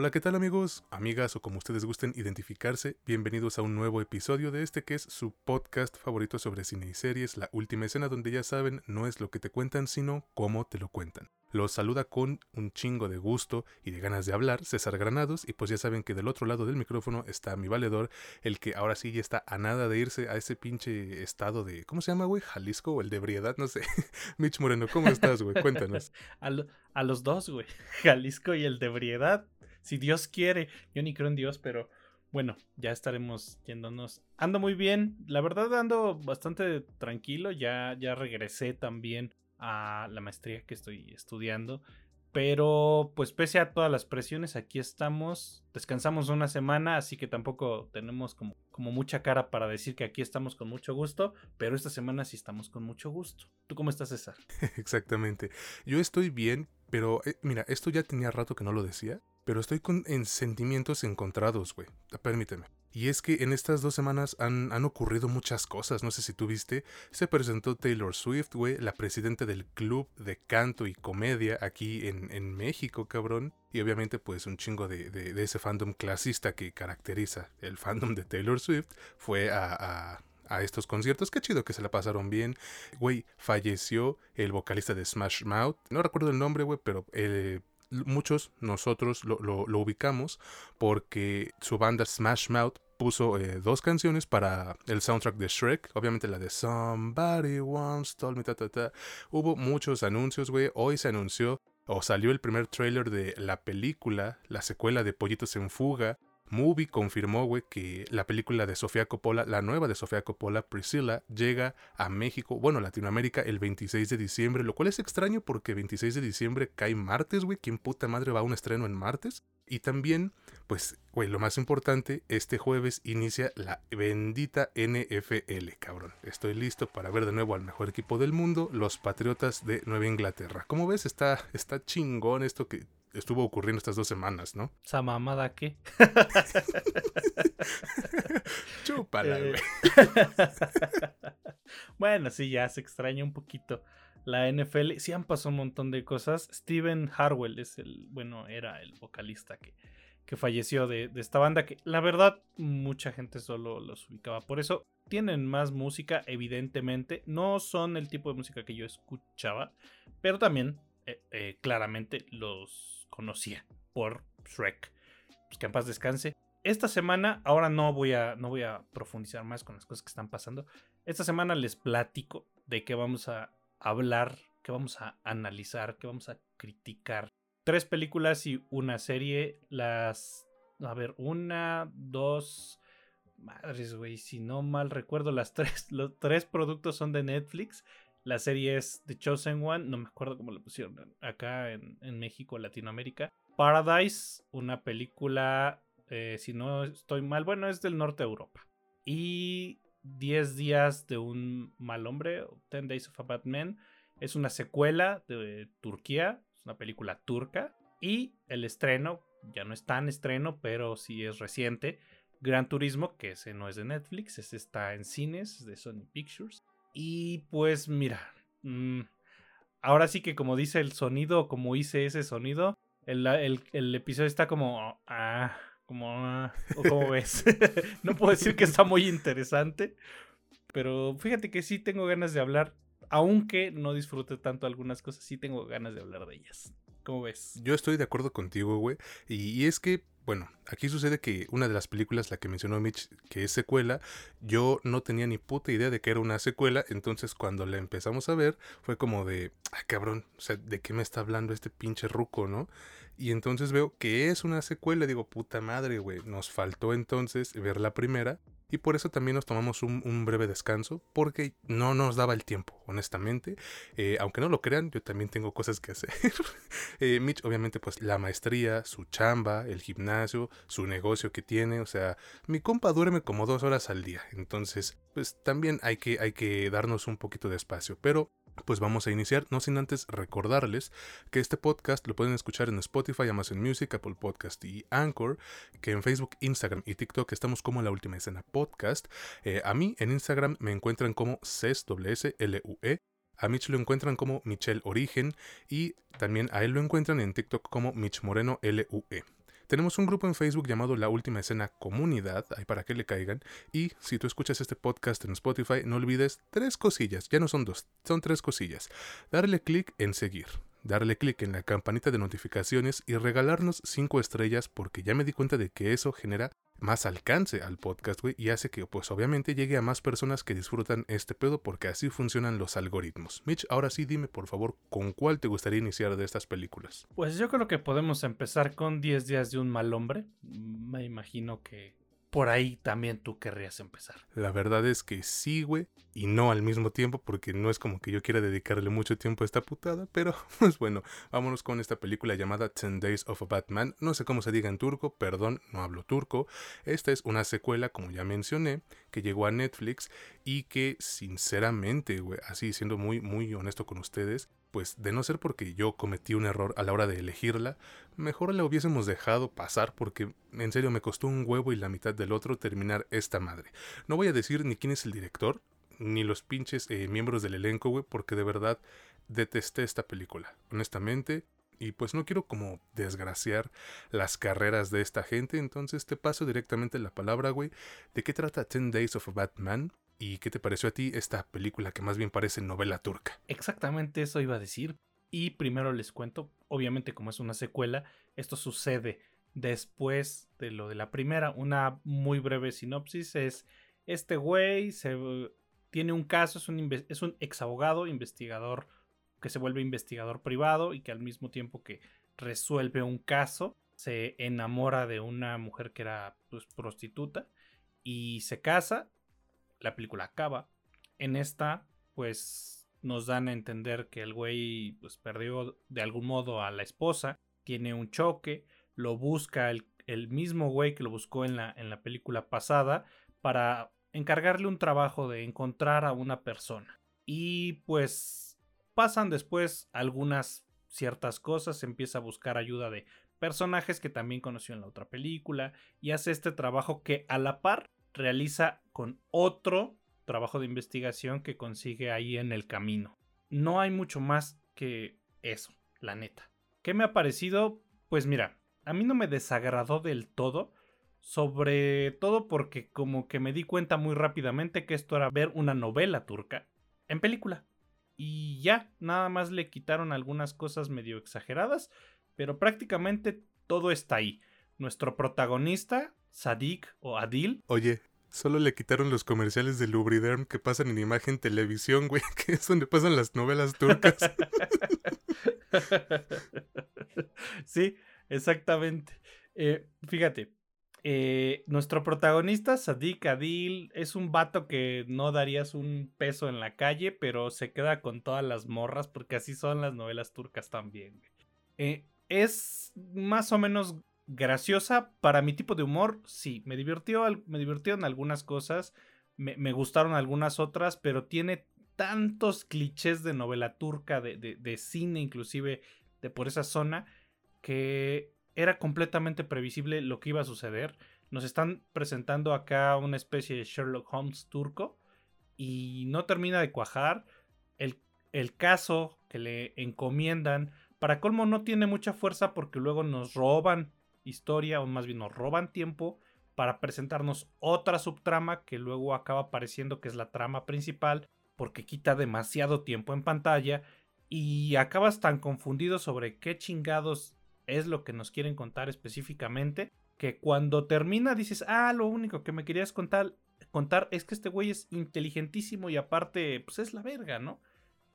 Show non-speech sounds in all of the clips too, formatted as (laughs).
Hola, ¿qué tal amigos, amigas o como ustedes gusten identificarse? Bienvenidos a un nuevo episodio de este que es su podcast favorito sobre cine y series, La Última Escena, donde ya saben, no es lo que te cuentan, sino cómo te lo cuentan. Los saluda con un chingo de gusto y de ganas de hablar César Granados y pues ya saben que del otro lado del micrófono está mi valedor, el que ahora sí ya está a nada de irse a ese pinche estado de, ¿cómo se llama, güey? Jalisco o el de ebriedad, no sé. (laughs) Mitch Moreno, ¿cómo estás, güey? Cuéntanos. (laughs) a, a los dos, güey. (laughs) Jalisco y el de ebriedad si Dios quiere. Yo ni creo en Dios, pero bueno, ya estaremos yéndonos. Ando muy bien, la verdad ando bastante tranquilo, ya, ya regresé también a la maestría que estoy estudiando. Pero pues pese a todas las presiones, aquí estamos. Descansamos una semana, así que tampoco tenemos como, como mucha cara para decir que aquí estamos con mucho gusto, pero esta semana sí estamos con mucho gusto. ¿Tú cómo estás, César? (laughs) Exactamente. Yo estoy bien, pero eh, mira, esto ya tenía rato que no lo decía pero estoy con, en sentimientos encontrados, güey. Permíteme. Y es que en estas dos semanas han, han, ocurrido muchas cosas, no sé si tú viste. Se presentó Taylor Swift, güey, la presidenta del club de canto y comedia aquí en, en México, cabrón. Y obviamente pues un chingo de, de, ese fandom clasista que caracteriza el fandom de Taylor Swift fue a, a estos conciertos. Qué chido que se la pasaron bien. Güey, falleció el vocalista de Smash Mouth. No recuerdo el nombre, güey, pero eh, muchos nosotros lo, lo, ubicamos porque su banda Smash Mouth puso eh, dos canciones para el soundtrack de Shrek, obviamente la de Somebody Once Told Me, ta, ta, ta. Hubo muchos anuncios, güey. Hoy se anunció o salió el primer trailer de la película, la secuela de Pollitos en Fuga, Movie confirmó, güey, que la película de Sofía Coppola, la nueva de Sofía Coppola, Priscilla, llega a México, bueno, Latinoamérica, el 26 de diciembre, lo cual es extraño porque 26 de diciembre cae martes, güey. ¿Quién puta madre va a un estreno en martes? Y también, pues, güey, lo más importante, este jueves inicia la bendita NFL, cabrón. Estoy listo para ver de nuevo al mejor equipo del mundo, los Patriotas de Nueva Inglaterra. Como ves, está, está chingón esto que estuvo ocurriendo estas dos semanas, ¿no? ¿Esa mamada qué? (laughs) Chúpala, eh, güey. (laughs) bueno, sí, ya se extraña un poquito la NFL. Sí han pasado un montón de cosas. Steven Harwell es el, bueno, era el vocalista que, que falleció de, de, esta banda que la verdad mucha gente solo los ubicaba por eso. Tienen más música, evidentemente. No son el tipo de música que yo escuchaba, pero también eh, eh, claramente los conocía por Shrek. Pues que en paz descanse. Esta semana, ahora no voy, a, no voy a profundizar más con las cosas que están pasando. Esta semana les platico de qué vamos a hablar, qué vamos a analizar, qué vamos a criticar. Tres películas y una serie. Las. A ver, una, dos. Madres, güey, si no mal recuerdo, las (laughs) tres, los tres productos son de Netflix la serie es The Chosen One, no me acuerdo cómo lo pusieron acá en, México, Latinoamérica. Paradise, una película, eh, si no estoy mal, bueno, es del norte de Europa. Y 10 días de un mal hombre, 10 Days of a Bad Man, es una secuela de Turquía, es una película turca. Y el estreno, ya no es tan estreno, pero sí es reciente, Gran Turismo, que ese no es de Netflix, ese está en cines, es de Sony Pictures. Y pues mira, mm, ahora sí que como dice el sonido, como hice ese sonido, el, episodio está como... Ah, como... Ah, como (laughs) ves. (laughs) no puedo decir que está muy interesante, pero fíjate que sí tengo ganas de hablar, aunque no disfrute tanto algunas cosas, sí tengo ganas de hablar de ellas. ¿Cómo ves? Yo estoy de acuerdo contigo, güey. y es que bueno, aquí sucede que una de las películas, la que mencionó Mitch, que es secuela, yo no tenía ni puta idea de que era una secuela, entonces cuando la empezamos a ver fue como de, ah, cabrón, o sea, ¿de qué me está hablando este pinche ruco, no? Y entonces veo que es una secuela, digo, puta madre, güey, nos faltó entonces ver la primera y por eso también nos tomamos un, breve descanso, porque no nos daba el tiempo, honestamente. Eh, aunque no lo crean, yo también tengo cosas que hacer. (laughs) eh, Mitch, obviamente, pues la maestría, su chamba, el gimnasio, su negocio que tiene. O sea, mi compa duerme como dos horas al día. Entonces, pues también hay que, hay que darnos un poquito de espacio. Pero pues vamos a iniciar, no sin antes recordarles que este podcast lo pueden escuchar en Spotify, Amazon Music, Apple Podcast y Anchor, que en Facebook, Instagram y TikTok estamos como La Última Escena Podcast. Eh, a mí en Instagram me encuentran como CESWSLUE, a Mitch lo encuentran como Michelle Origen y también a él lo encuentran en TikTok como Mitch Moreno LUE. Tenemos un grupo en Facebook llamado La Última Escena Comunidad, ahí para que le caigan. Y si tú escuchas este podcast en Spotify, no olvides tres cosillas, ya no son dos, son tres cosillas. Darle clic en seguir, darle clic en la campanita de notificaciones y regalarnos cinco estrellas porque ya me di cuenta de que eso genera más alcance al podcast, güey, y hace que, pues obviamente, llegue a más personas que disfrutan este pedo, porque así funcionan los algoritmos. Mitch, ahora sí dime, por favor, ¿con cuál te gustaría iniciar de estas películas? Pues yo creo que podemos empezar con 10 días de un mal hombre. Me imagino que por ahí también tú querrías empezar. La verdad es que sí, güey, y no al mismo tiempo, porque no es como que yo quiera dedicarle mucho tiempo a esta putada, pero (laughs) pues bueno, vámonos con esta película llamada Ten Days of a Batman. No sé cómo se diga en turco, perdón, no hablo turco. Esta es una secuela, como ya mencioné, que llegó a Netflix y que sinceramente, güey, así siendo muy, muy honesto con ustedes, pues de no ser porque yo cometí un error a la hora de elegirla, mejor la hubiésemos dejado pasar porque en serio me costó un huevo y la mitad del otro terminar esta madre. No voy a decir ni quién es el director, ni los pinches eh, miembros del elenco, güey, porque de verdad detesté esta película, honestamente. Y pues no quiero como desgraciar las carreras de esta gente, entonces te paso directamente la palabra, güey. ¿De qué trata Ten Days of a Batman? ¿Y qué te pareció a ti esta película que más bien parece novela turca? Exactamente eso iba a decir. Y primero les cuento, obviamente como es una secuela, esto sucede después de lo de la primera. Una muy breve sinopsis es, este güey se, tiene un caso, es un, es un ex abogado, investigador, que se vuelve investigador privado y que al mismo tiempo que resuelve un caso, se enamora de una mujer que era pues, prostituta y se casa la película acaba. En esta, pues nos dan a entender que el güey pues, perdió de algún modo a la esposa, tiene un choque, lo busca el, mismo güey que lo buscó en la, en la película pasada para encargarle un trabajo de encontrar a una persona. Y pues pasan después algunas ciertas cosas, empieza a buscar ayuda de personajes que también conoció en la otra película y hace este trabajo que a la par realiza con otro trabajo de investigación que consigue ahí en el camino. No hay mucho más que eso, la neta. ¿Qué me ha parecido? Pues mira, a mí no me desagradó del todo, sobre todo porque como que me di cuenta muy rápidamente que esto era ver una novela turca en película. Y ya, nada más le quitaron algunas cosas medio exageradas, pero prácticamente todo está ahí. Nuestro protagonista Sadik o Adil. Oye, solo le quitaron los comerciales de Lubriderm que pasan en imagen televisión, güey, (laughs) que es donde pasan las novelas turcas. (laughs) sí, exactamente. Eh, fíjate, eh, nuestro protagonista, Sadik Adil, es un vato que no darías un peso en la calle, pero se queda con todas las morras, porque así son las novelas turcas también. Eh, es más o menos graciosa para mi tipo de humor, sí, me divirtió, me en algunas cosas, me, gustaron algunas otras, pero tiene tantos clichés de novela turca, de, de, cine inclusive, de por esa zona, que era completamente previsible lo que iba a suceder. Nos están presentando acá una especie de Sherlock Holmes turco y no termina de cuajar. El, el caso que le encomiendan, para colmo, no tiene mucha fuerza porque luego nos roban historia, o más bien nos roban tiempo para presentarnos otra subtrama que luego acaba pareciendo que es la trama principal porque quita demasiado tiempo en pantalla y acabas tan confundido sobre qué chingados es lo que nos quieren contar específicamente que cuando termina dices, ah, lo único que me querías contar, contar es que este güey es inteligentísimo y aparte, pues es la verga, ¿no?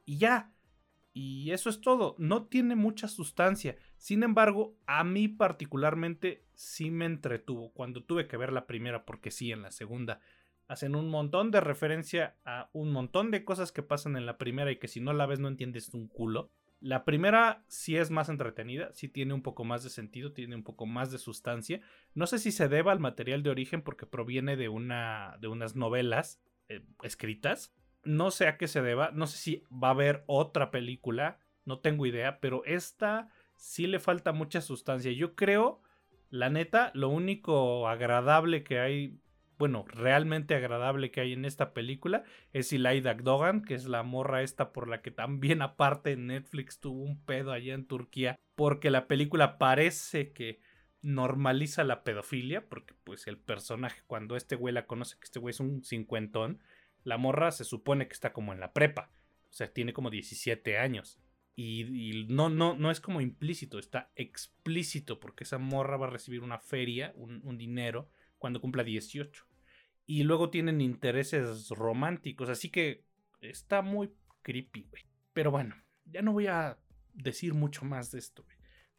Y ya, y eso es todo, no tiene mucha sustancia. Sin embargo, a mí particularmente sí me entretuvo cuando tuve que ver la primera, porque sí, en la segunda hacen un montón de referencia a un montón de cosas que pasan en la primera y que si no la ves no entiendes un culo. La primera sí es más entretenida, sí tiene un poco más de sentido, tiene un poco más de sustancia. No sé si se deba al material de origen porque proviene de, una, de unas novelas eh, escritas, No sé a qué se deba, no sé si va a haber otra película, no tengo idea, pero esta sí le falta mucha sustancia. Yo creo, la neta, lo único agradable que hay, bueno, realmente agradable que hay en esta película es Ilaida Dogan, que es la morra esta por la que también (laughs) aparte Netflix tuvo un pedo allá en Turquía, porque la película parece que normaliza la pedofilia, porque pues el personaje cuando este güey la conoce, que este güey es un cincuentón, la morra se supone que está como en la prepa, o sea, tiene como 17 años. Y, no, no, no es como implícito, está explícito, porque esa morra va a recibir una feria, un, dinero, cuando cumpla 18. Y luego tienen intereses románticos, así que está muy creepy, güey. Pero bueno, ya no voy a decir mucho más de esto.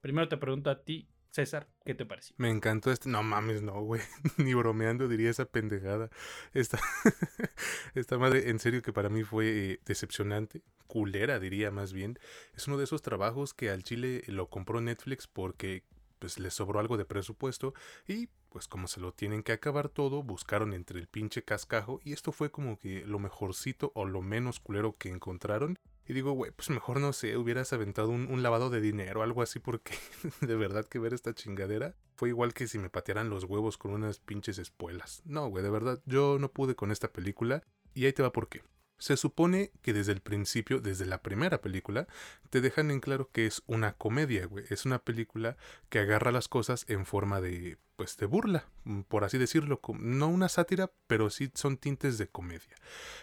Primero te pregunto a ti, César, ¿qué te pareció? Me encantó este. No mames, no, güey. (laughs) Ni bromeando diría esa pendejada. Esta, (laughs) esta madre, en serio, que para mí fue eh, decepcionante. Culera, diría más bien. Es uno de esos trabajos que al Chile lo compró Netflix porque pues le sobró algo de presupuesto y pues como se lo tienen que acabar todo, buscaron entre el pinche cascajo y esto fue como que lo mejorcito o lo menos culero que encontraron y digo, güey, pues mejor no sé, hubieras aventado un, lavado de dinero o algo así, porque (laughs) de verdad que ver esta chingadera fue igual que si me patearan los huevos con unas pinches espuelas. No, güey, de verdad, yo no pude con esta película. Y ahí te va por qué. Se supone que desde el principio, desde la primera película, te dejan en claro que es una comedia, güey. Es una película que agarra las cosas en forma de, pues, de burla, mm, por así decirlo. No una sátira, pero sí son tintes de comedia.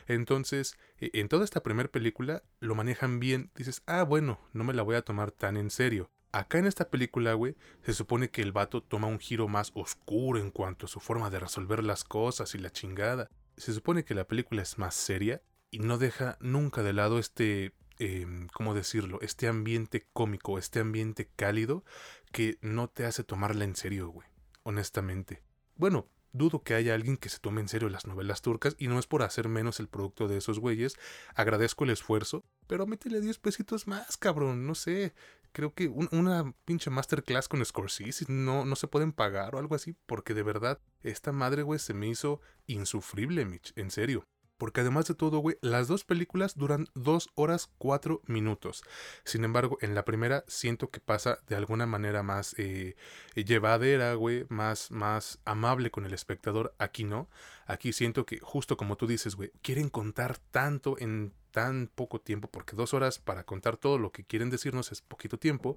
Entonces, e, en toda esta primera película lo manejan bien. Dices, ah, bueno, no me la voy a tomar tan en serio. Acá en esta película, güey, se supone que el vato toma un giro más oscuro en cuanto a su forma de resolver las cosas y la chingada. Se supone que la película es más seria y no deja nunca de lado este, eh, ¿cómo decirlo? Este ambiente cómico, este ambiente cálido que no te hace tomarla en serio, güey, honestamente. Bueno, dudo que haya alguien que se tome en serio las novelas turcas y no es por hacer menos el producto de esos güeyes. Agradezco el esfuerzo, pero métele 10 pesitos más, cabrón, no sé. Creo que una pinche masterclass con Scorsese no, no se pueden pagar o algo así, porque de verdad, esta madre, güey, se me hizo insufrible, Mitch, en serio. Porque además de todo, güey, las dos películas duran dos horas cuatro minutos. Sin embargo, en la primera siento que pasa de alguna manera más eh, llevadera, güey, más, más amable con el espectador. Aquí no. Aquí siento que, justo como tú dices, güey, quieren contar tanto en tan poco tiempo, porque dos horas para contar todo lo que quieren decirnos es poquito tiempo,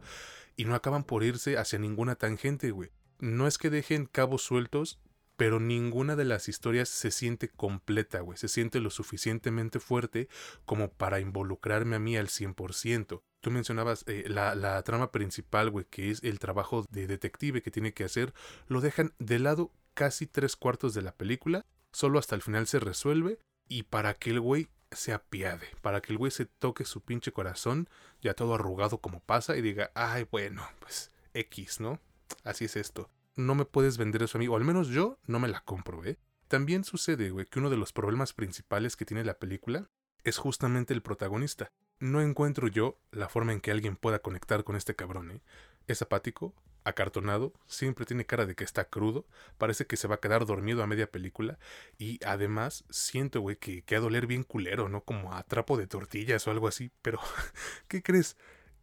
y no acaban por irse hacia ninguna tangente, güey. No es que dejen cabos sueltos, pero ninguna de las historias se siente completa, güey. Se siente lo suficientemente fuerte como para involucrarme a mí al 100%. Tú mencionabas eh, la, la, trama principal, güey, que es el trabajo de detective que tiene que hacer. Lo dejan de lado casi tres cuartos de la película. Solo hasta el final se resuelve. Y para que el güey se apiade, para que el güey se toque su pinche corazón, ya todo arrugado como pasa, y diga, ay, bueno, pues X, ¿no? Así es esto no me puedes vender eso a mí, o al menos yo no me la compro, ¿eh? También sucede, güey, que uno de los problemas principales que tiene la película es justamente el protagonista. No encuentro yo la forma en que alguien pueda conectar con este cabrón, ¿eh? Es apático, acartonado, siempre tiene cara de que está crudo, parece que se va a quedar dormido a media película y además siento, güey, que, que a doler bien culero, ¿no? Como a trapo de tortillas o algo así, pero (laughs) ¿qué crees?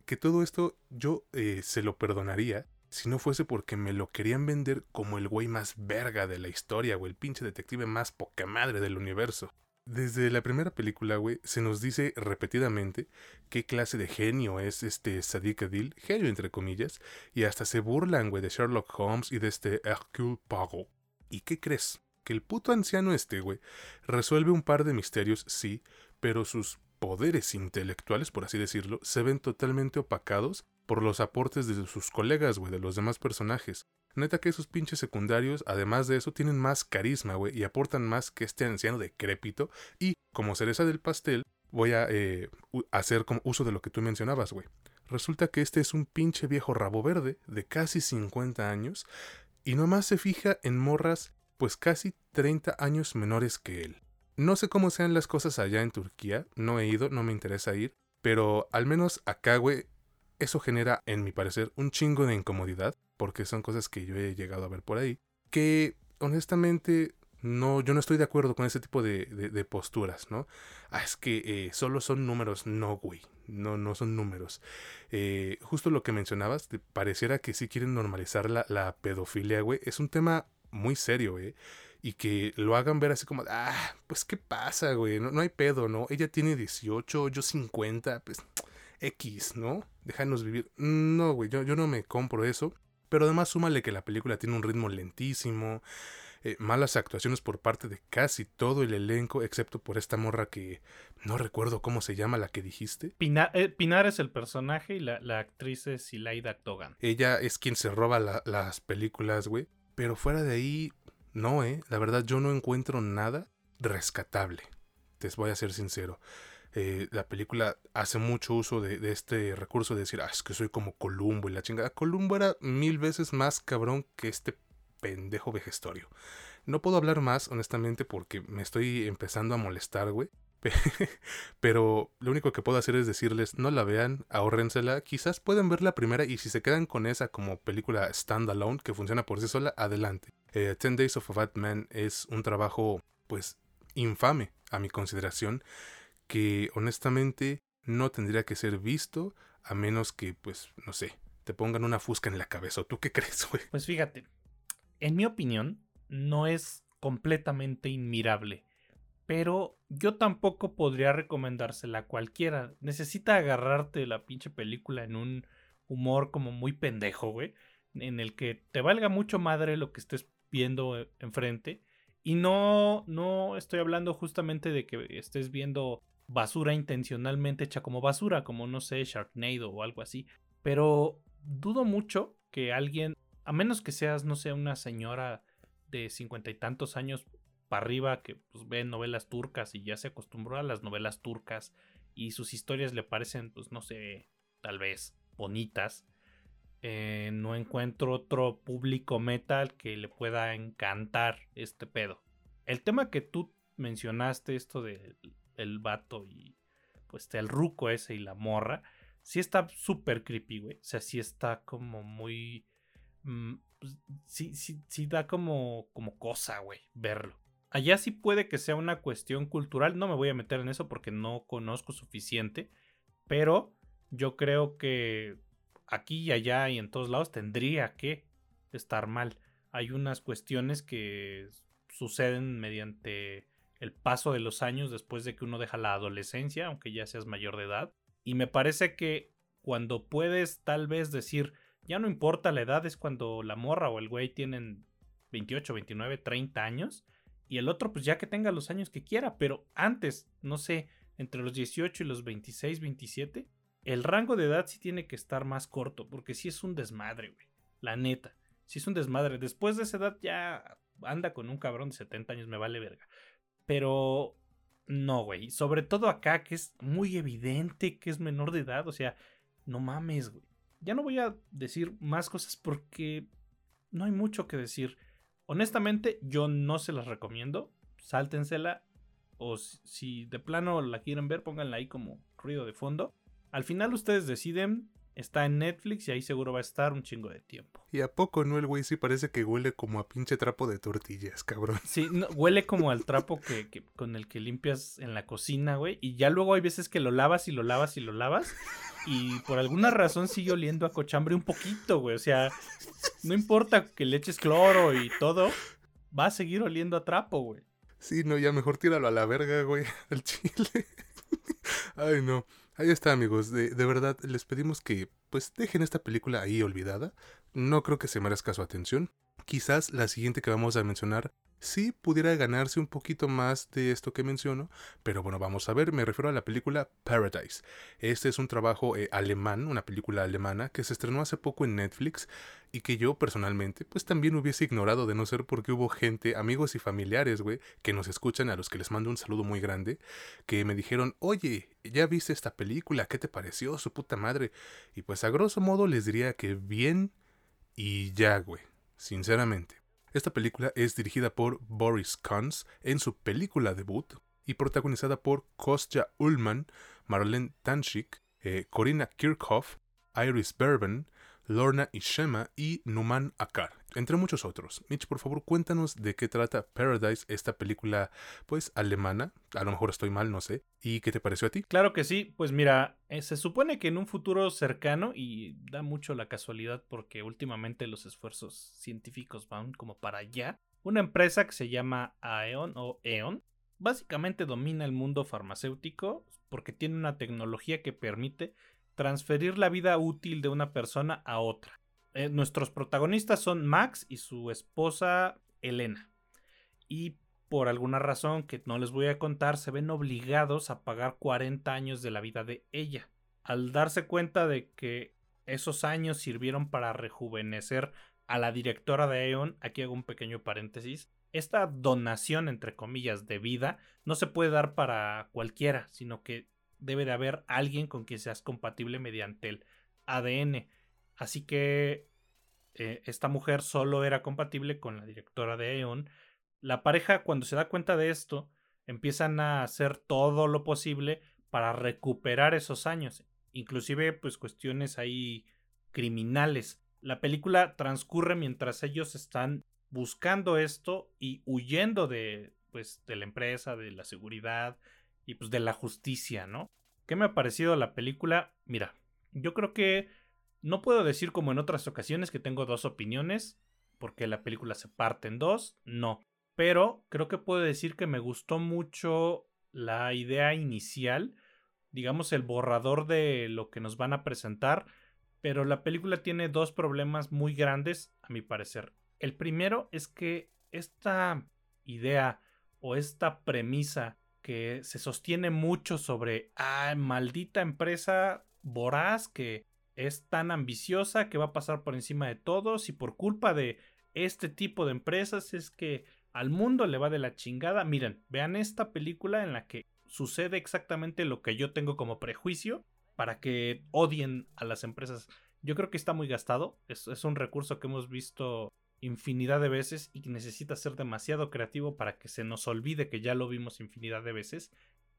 Que todo esto yo eh, se lo perdonaría si no fuese porque me lo querían vender como el güey más verga de la historia, o el pinche detective más poca madre del universo. Desde la primera película, güey, se nos dice repetidamente qué clase de genio es este Sadiq Adil, genio entre comillas, y hasta se burlan, güey, de Sherlock Holmes y de este Hercule Poirot. ¿Y qué crees? Que el puto anciano este, güey, resuelve un par de misterios, sí, pero sus poderes intelectuales, por así decirlo, se ven totalmente opacados por los aportes de sus colegas, güey, de los demás personajes. Neta que esos pinches secundarios, además de eso, tienen más carisma, güey, y aportan más que este anciano decrépito. Y, como cereza del pastel, voy a eh, hacer uso de lo que tú mencionabas, güey. Resulta que este es un pinche viejo rabo verde de casi 50 años y nomás se fija en morras pues casi 30 años menores que él. No sé cómo sean las cosas allá en Turquía, no he ido, no me interesa ir, pero al menos acá, güey, eso genera, en mi parecer, un chingo de incomodidad, porque son cosas que yo he llegado a ver por ahí, que honestamente No, yo no estoy de acuerdo con ese tipo de, posturas, ¿no? Ah, es que eh, solo son números. No, güey. No, no son números. Eh, justo lo que mencionabas, pareciera que sí quieren normalizar la, pedofilia, güey. Es un tema muy serio, ¿eh? Y que lo hagan ver así como, ah, pues qué pasa, güey, no, no hay pedo, ¿no? Ella tiene 18, yo 50, pues X, ¿no? Déjanos vivir. No, güey, yo, yo no me compro eso. Pero además súmale que la película tiene un ritmo lentísimo, eh, malas actuaciones por parte de casi todo el elenco, excepto por esta morra que no recuerdo cómo se llama la que dijiste. Pinar, eh, Pinar es el personaje y la, la, actriz es Ilaida Togan. Ella es quien se roba las películas, güey. Pero fuera de ahí, no, eh. La verdad, yo no encuentro nada rescatable. Te voy a ser sincero. Eh, la película hace mucho uso de, este recurso de decir, ah, es que soy como Columbo y la chingada. Columbo era mil veces más cabrón que este pendejo vejestorio. No puedo hablar más, honestamente, porque me estoy empezando a molestar, güey. (laughs) Pero lo único que puedo hacer es decirles, no la vean, ahórrensela. Quizás pueden ver la primera y si se quedan con esa como película standalone que funciona por sí sola, adelante. Eh, Ten Days of a Bad Man es un trabajo, pues, infame a mi consideración, que honestamente no tendría que ser visto a menos que, pues, no sé, te pongan una fusca en la cabeza. ¿Tú qué crees, güey? Pues fíjate, en mi opinión, no es completamente inmirable pero yo tampoco podría recomendársela a cualquiera. Necesita agarrarte la pinche película en un humor como muy pendejo, güey. En el que te valga mucho madre lo que estés viendo eh, enfrente. Y no, no estoy hablando justamente de que estés viendo basura intencionalmente hecha como basura, como no sé, Sharknado o algo así. Pero dudo mucho que alguien, a menos que seas, no sé, una señora de cincuenta y tantos años para arriba que pues, ve novelas turcas y ya se acostumbró a las novelas turcas y sus historias le parecen, pues no sé, tal vez bonitas. Eh, no encuentro otro público metal que le pueda encantar este pedo. El tema que tú mencionaste, esto del el vato y pues el ruco ese y la morra, sí está súper creepy, güey. O sea, sí está como muy... Mm, pues, sí, sí, sí da como, como cosa, güey, verlo. Allá sí puede que sea una cuestión cultural, no me voy a meter en eso porque no conozco suficiente, pero yo creo que aquí y allá y en todos lados tendría que estar mal. Hay unas cuestiones que suceden mediante el paso de los años después de que uno deja la adolescencia, aunque ya seas mayor de edad. Y me parece que cuando puedes tal vez decir, ya no importa la edad, es cuando la morra o el güey tienen 28, 29, 30 años y el otro pues ya que tenga los años que quiera, pero antes, no sé, entre los 18 y los 26, 27, el rango de edad sí tiene que estar más corto, porque sí es un desmadre, güey. La neta, sí es un desmadre. Después de esa edad ya anda con un cabrón de 70 años, me vale verga. Pero no, güey. Sobre todo acá, que es muy evidente que es menor de edad, o sea, no mames, güey. Ya no voy a decir más cosas porque no hay mucho que decir. Honestamente, yo no se las recomiendo. Sáltensela. O si de plano la quieren ver, pónganla ahí como ruido de fondo. Al final ustedes deciden Está en Netflix y ahí seguro va a estar un chingo de tiempo. ¿Y a poco no el güey sí parece que huele como a pinche trapo de tortillas, cabrón? Sí, huele como al trapo que, con el que limpias en la cocina, güey. Y ya luego hay veces que lo lavas y lo lavas y lo lavas. Y por alguna razón sigue oliendo a cochambre un poquito, güey. O sea, no importa que le eches cloro y todo, va a seguir oliendo a trapo, güey. Sí, no, ya mejor tíralo a la verga, güey, (laughs) al chile. Ay, no. Ahí está, amigos. De, de, verdad, les pedimos que pues dejen esta película ahí olvidada. No creo que se merezca su atención. Quizás la siguiente que vamos a mencionar sí pudiera ganarse un poquito más de esto que menciono, pero bueno, vamos a ver, me refiero a la película Paradise. Este es un trabajo eh, alemán, una película alemana que se estrenó hace poco en Netflix y que yo personalmente pues también hubiese ignorado de no ser porque hubo gente, amigos y familiares, güey, que nos escuchan, a los que les mando un saludo muy grande, que me dijeron, oye, ya viste esta película, ¿qué te pareció? Su puta madre. Y pues a grosso modo les diría que bien y ya, güey, sinceramente. Esta película es dirigida por Boris Kans en su película debut y protagonizada por Kostya Ullman, Marlene Tanchik, eh, Corina Kirchhoff, Iris Berben, Lorna Ishema y Numan Akar, entre muchos otros. Mitch, por favor, cuéntanos de qué trata Paradise, esta película, pues, alemana. A lo mejor estoy mal, no sé. ¿Y qué te pareció a ti? Claro que sí. Pues mira, eh, se supone que en un futuro cercano, y da mucho la casualidad porque últimamente los esfuerzos científicos van como para allá, una empresa que se llama Aeon o Eon, básicamente domina el mundo farmacéutico porque tiene una tecnología que permite transferir la vida útil de una persona a otra. Eh, nuestros protagonistas son Max y su esposa Elena. Y por alguna razón que no les voy a contar, se ven obligados a pagar 40 años de la vida de ella. Al darse cuenta de que esos años sirvieron para rejuvenecer a la directora de Aeon, aquí hago un pequeño paréntesis, esta donación, entre comillas, de vida no se puede dar para cualquiera, sino que debe de haber alguien con quien seas compatible mediante el ADN. Así que eh, esta mujer solo era compatible con la directora de Aeon. La pareja, cuando se da cuenta de esto, empiezan a hacer todo lo posible para recuperar esos años. Inclusive, pues cuestiones ahí criminales. La película transcurre mientras ellos están buscando esto y huyendo de, pues, de la empresa, de la seguridad y pues de la justicia, ¿no? ¿Qué me ha parecido la película? Mira, yo creo que no puedo decir como en otras ocasiones que tengo dos opiniones, porque la película se parte en dos, no. Pero creo que puedo decir que me gustó mucho la idea inicial, digamos el borrador de lo que nos van a presentar, pero la película tiene dos problemas muy grandes, a mi parecer. El primero es que esta idea o esta premisa que se sostiene mucho sobre, ah, maldita empresa voraz que es tan ambiciosa que va a pasar por encima de todos y por culpa de este tipo de empresas es que al mundo le va de la chingada. Miren, vean esta película en la que sucede exactamente lo que yo tengo como prejuicio para que odien a las empresas. Yo creo que está muy gastado. Es, es un recurso que hemos visto infinidad de veces y necesita ser demasiado creativo para que se nos olvide que ya lo vimos infinidad de veces.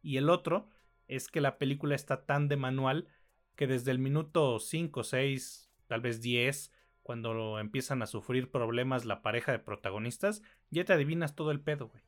Y el otro es que la película está tan de manual que desde el minuto 5, 6, tal vez 10, cuando empiezan a sufrir problemas la pareja de protagonistas, ya te adivinas todo el pedo, güey.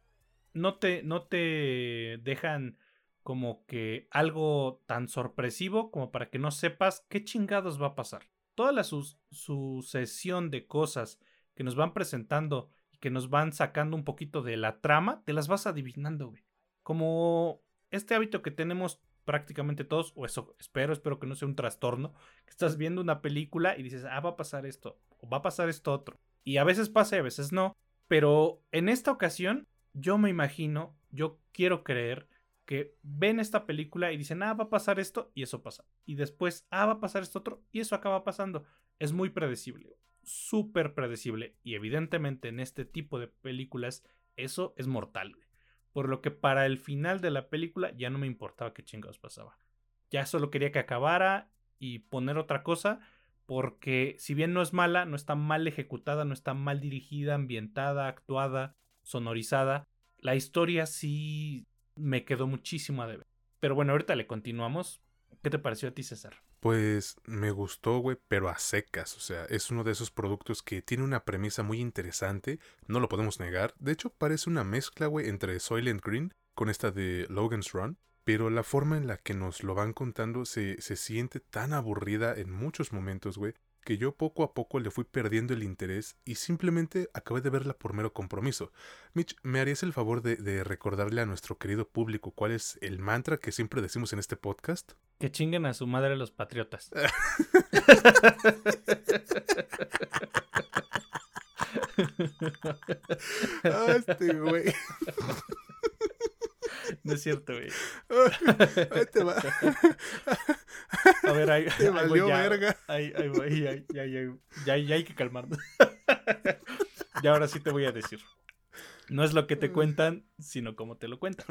No te, no te dejan como que algo tan sorpresivo como para que no sepas qué chingados va a pasar. Toda la sucesión de cosas que nos van presentando y que nos van sacando un poquito de la trama, te las vas adivinando, güey. Como este hábito que tenemos prácticamente todos, o eso espero, espero que no sea un trastorno, que estás viendo una película y dices, ah, va a pasar esto, o va a pasar esto otro. Y a veces pasa y a veces no. Pero en esta ocasión, yo me imagino, yo quiero creer que ven esta película y dicen, ah, va a pasar esto y eso pasa. Y después, ah, va a pasar esto otro y eso acaba pasando. Es muy predecible súper predecible y evidentemente en este tipo de películas eso es mortal. Por lo que para el final de la película ya no me importaba qué chingados pasaba. Ya solo quería que acabara y poner otra cosa porque si bien no es mala, no está mal ejecutada, no está mal dirigida, ambientada, actuada, sonorizada, la historia sí me quedó muchísimo a deber. Pero bueno, ahorita le continuamos. ¿Qué te pareció a ti, César? Pues me gustó, güey, pero a secas. O sea, es uno de esos productos que tiene una premisa muy interesante, no lo podemos negar. De hecho, parece una mezcla, güey, entre Soylent Green con esta de Logan's Run. Pero la forma en la que nos lo van contando se, se siente tan aburrida en muchos momentos, güey, que yo poco a poco le fui perdiendo el interés y simplemente acabé de verla por mero compromiso. Mitch, ¿me harías el favor de, recordarle a nuestro querido público cuál es el mantra que siempre decimos en este podcast? Que chinguen a su madre los patriotas. (laughs) (laughs) ah, este güey. No es cierto, güey. Ahí. A ver, ahí, te valió ya, verga. Ahí, ahí, ahí, ya, ya, ya, ya, hay que calmarnos. y ahora sí te voy a decir. No es lo que te cuentan, sino como te lo cuentan.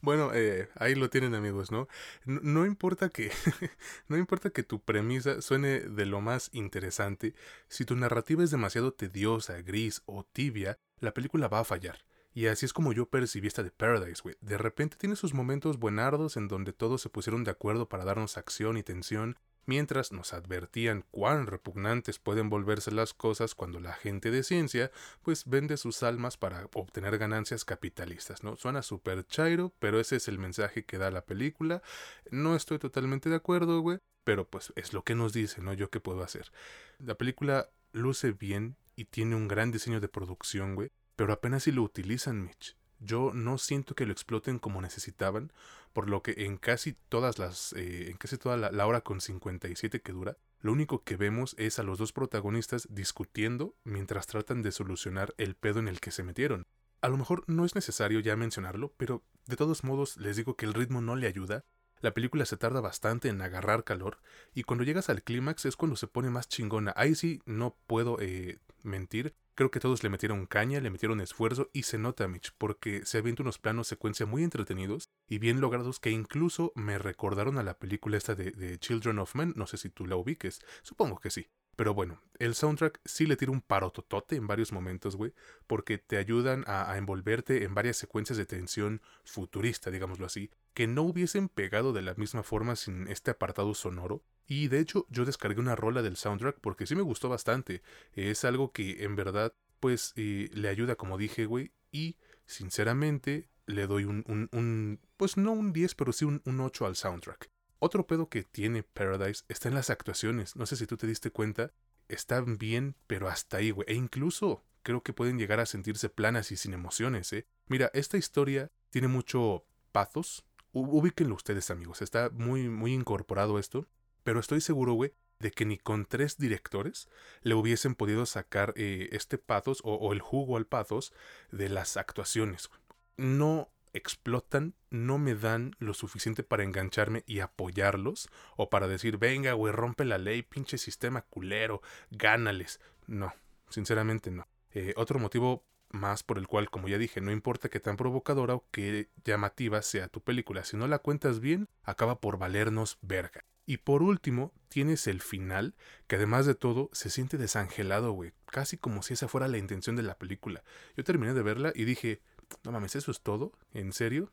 bueno, eh, ahí lo tienen amigos, ¿no? ¿no? No, importa que (laughs) no importa que tu premisa suene de lo más interesante, si tu narrativa es demasiado tediosa, gris o tibia, la película va a fallar. Y así es como yo percibí esta de Paradise, güey. De repente tiene sus momentos buenardos en donde todos se pusieron de acuerdo para darnos acción y tensión, mientras nos advertían cuán repugnantes pueden volverse las cosas cuando la gente de ciencia pues vende sus almas para obtener ganancias capitalistas, ¿no? Suena súper chairo, pero ese es el mensaje que da la película. No estoy totalmente de acuerdo, güey, pero pues es lo que nos dice, ¿no? Yo qué puedo hacer. La película luce bien y tiene un gran diseño de producción, güey, pero apenas si lo utilizan, Mitch. Yo no siento que lo exploten como necesitaban, por lo que en casi todas las, eh, en casi toda la, hora con 57 que dura, lo único que vemos es a los dos protagonistas discutiendo mientras tratan de solucionar el pedo en el que se metieron. A lo mejor no es necesario ya mencionarlo, pero de todos modos les digo que el ritmo no le ayuda. La película se tarda bastante en agarrar calor y cuando llegas al clímax es cuando se pone más chingona. Ahí sí no puedo eh, mentir. Creo que todos le metieron caña, le metieron esfuerzo y se nota, Mitch, porque se avienta unos planos secuencia muy entretenidos y bien logrados que incluso me recordaron a la película esta de, Children of Men. No sé si tú la ubiques, supongo que sí. Pero bueno, el soundtrack sí le tira un parototote en varios momentos, güey, porque te ayudan a, envolverte en varias secuencias de tensión futurista, digámoslo así, que no hubiesen pegado de la misma forma sin este apartado sonoro. Y de hecho, yo descargué una rola del soundtrack porque sí me gustó bastante. Es algo que en verdad, pues, eh, le ayuda, como dije, güey, y sinceramente le doy un, un, pues no un 10, pero sí un, un 8 al soundtrack. Otro pedo que tiene Paradise está en las actuaciones. No sé si tú te diste cuenta. Están bien, pero hasta ahí, güey. E incluso creo que pueden llegar a sentirse planas y sin emociones, ¿eh? Mira, esta historia tiene mucho pathos. Ubíquenlo ustedes, amigos. Está muy, muy incorporado esto. Pero estoy seguro, güey, de que ni con tres directores le hubiesen podido sacar eh, este pathos o, o, el jugo al pathos de las actuaciones. No explotan, no me dan lo suficiente para engancharme y apoyarlos, o para decir, venga, güey, rompe la ley, pinche sistema culero, gánales. No, sinceramente no. Eh, otro motivo más por el cual, como ya dije, no importa que tan provocadora o que llamativa sea tu película, si no la cuentas bien, acaba por valernos verga. Y por último, tienes el final, que además de todo se siente desangelado, güey, casi como si esa fuera la intención de la película. Yo terminé de verla y dije, no mames, ¿eso es todo? ¿En serio?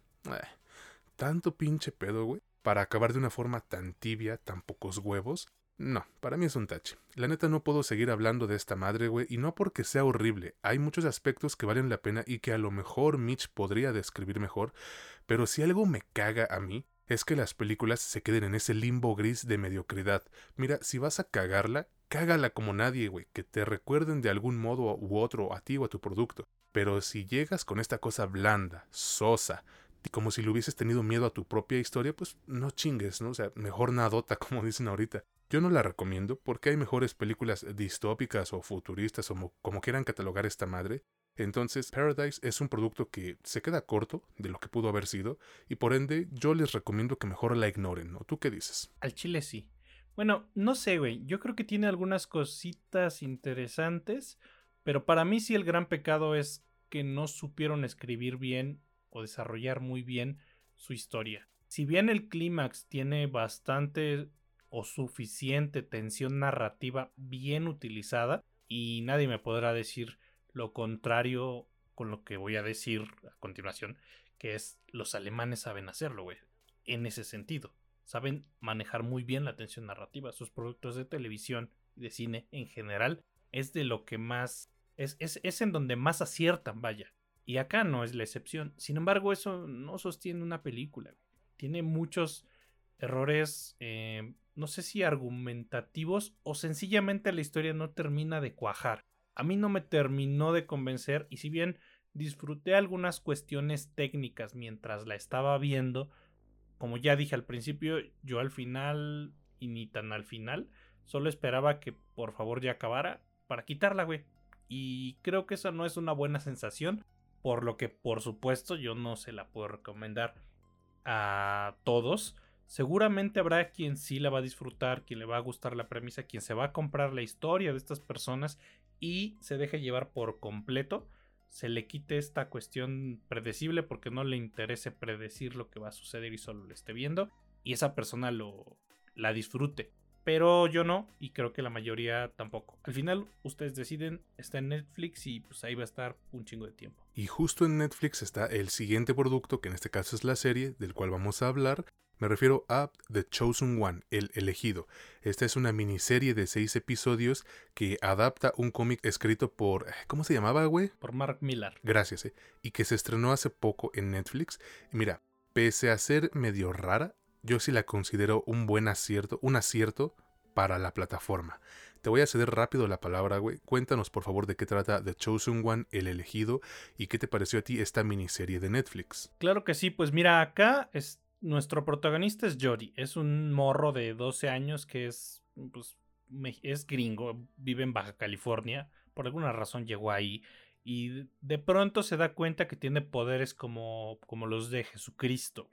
tanto pinche pedo, güey. Para acabar de una forma tan tibia, tan pocos huevos. No, para mí es un tache. La neta no puedo seguir hablando de esta madre, güey, y no porque sea horrible. Hay muchos aspectos que valen la pena y que a lo mejor Mitch podría describir mejor, pero si algo me caga a mí, es que las películas se queden en ese limbo gris de mediocridad. Mira, si vas a cagarla, cágala como nadie, güey, que te recuerden de algún modo u otro a ti o a tu producto. Pero si llegas con esta cosa blanda, sosa, como si le hubieses tenido miedo a tu propia historia, pues no chingues, ¿no? O sea, mejor nadota, (laughs) como dicen ahorita. Yo no la recomiendo porque hay mejores películas distópicas o futuristas o como quieran catalogar esta madre. Entonces, Paradise es un producto que se queda corto de lo que pudo haber sido y por ende yo les recomiendo que mejor la ignoren, ¿no? ¿Tú qué dices? Al chile sí. Bueno, no sé, güey. Yo creo que tiene algunas cositas interesantes pero para mí sí el gran pecado es que no supieron escribir bien o desarrollar muy bien su historia. Si bien el clímax tiene bastante o suficiente tensión narrativa bien utilizada, y nadie me podrá decir lo contrario con lo que voy a decir a continuación, que es los alemanes saben hacerlo, güey. En ese sentido, saben manejar muy bien la tensión narrativa. Sus productos de televisión y de cine en general es de lo que más es, en donde más aciertan, vaya. Y acá no es la excepción. Sin embargo, eso no sostiene una película. Tiene muchos errores, eh, no sé si argumentativos o sencillamente la historia no termina de cuajar. A mí no me terminó de convencer y si bien disfruté algunas cuestiones técnicas mientras la estaba viendo, como ya dije al principio, yo al final y ni tan al final, solo esperaba que por favor ya acabara para quitarla, güey. Y creo que eso no es una buena sensación. Por lo que, por supuesto, yo no se la puedo recomendar a todos. Seguramente habrá quien sí la va a disfrutar, quien le va a gustar la premisa, quien se va a comprar la historia de estas personas y se deje llevar por completo. Se le quite esta cuestión predecible porque no le interese predecir lo que va a suceder y solo lo esté viendo. Y esa persona lo la disfrute. Pero yo no, y creo que la mayoría tampoco. Al final, ustedes deciden, está en Netflix y pues ahí va a estar un chingo de tiempo. Y justo en Netflix está el siguiente producto, que en este caso es la serie, del cual vamos a hablar, Me refiero a The Chosen One, El Elegido. Esta es una miniserie de seis episodios que adapta un cómic escrito por... ¿Cómo se llamaba, güey? Por Mark Millar. Gracias, eh. Y que se estrenó hace poco en Netflix. mira, pese a ser medio rara, yo sí la considero un buen acierto, un acierto para la plataforma. Te voy a ceder rápido la palabra, güey. Cuéntanos, por favor, de qué trata The Chosen One, El Elegido, y qué te pareció a ti esta miniserie de Netflix. Claro que sí, pues mira, acá es, nuestro protagonista es Jody. Es un morro de 12 años que es, pues, es gringo, vive en Baja California. Por alguna razón llegó ahí. Y de pronto se da cuenta que tiene poderes como, como los de Jesucristo.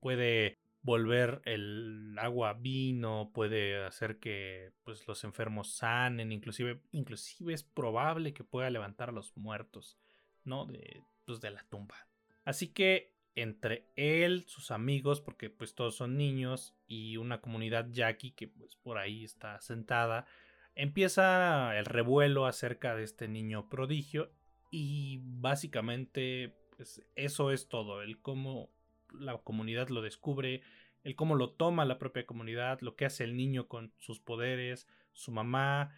Puede volver el agua vino, puede hacer que pues, los enfermos sanen, inclusive, inclusive es probable que pueda levantar a los muertos, ¿no? De, pues, de la tumba. Así que entre él, sus amigos, porque pues todos son niños, y una comunidad Jackie que pues por ahí está sentada, empieza el revuelo acerca de este niño prodigio y básicamente pues eso es todo, el cómo la comunidad lo descubre, el cómo lo toma la propia comunidad, lo que hace el niño con sus poderes, su mamá,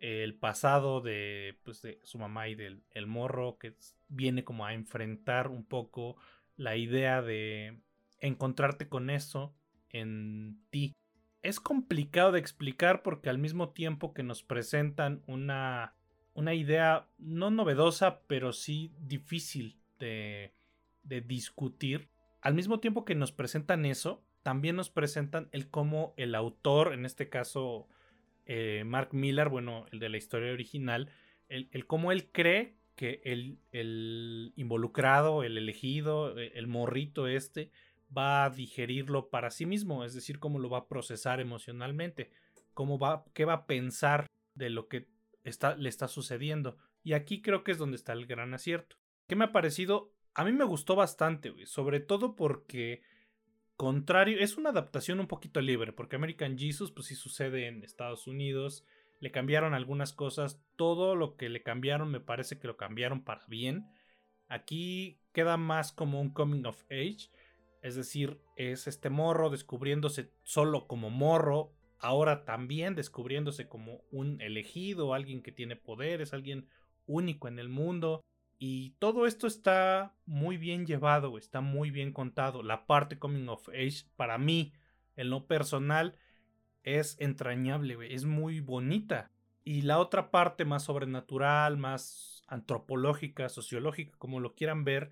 el pasado de, pues, de su mamá y del el morro, que viene como a enfrentar un poco la idea de encontrarte con eso en ti. Es complicado de explicar porque al mismo tiempo que nos presentan una, una idea no novedosa, pero sí difícil de, de discutir, al mismo tiempo que nos presentan eso, también nos presentan el cómo el autor, en este caso eh, Mark Miller, bueno, el de la historia original, el, cómo él cree que el, el, involucrado, el elegido, e, el morrito este, va a digerirlo para sí mismo, es decir, cómo lo va a procesar emocionalmente, cómo va, qué va a pensar de lo que está, le está sucediendo. Y aquí creo que es donde está el gran acierto. ¿Qué me ha parecido? A mí me gustó bastante, sobre todo porque contrario, es una adaptación un poquito libre, porque American Jesus, pues sí sucede en Estados Unidos, le cambiaron algunas cosas, todo lo que le cambiaron me parece que lo cambiaron para bien. Aquí queda más como un coming of age, es decir, es este morro descubriéndose solo como morro, ahora también descubriéndose como un elegido, alguien que tiene poderes, alguien único en el mundo. Y todo esto está muy bien llevado, está muy bien contado. La parte Coming of Age, para mí, en lo personal, es entrañable, es muy bonita. Y la otra parte más sobrenatural, más antropológica, sociológica, como lo quieran ver,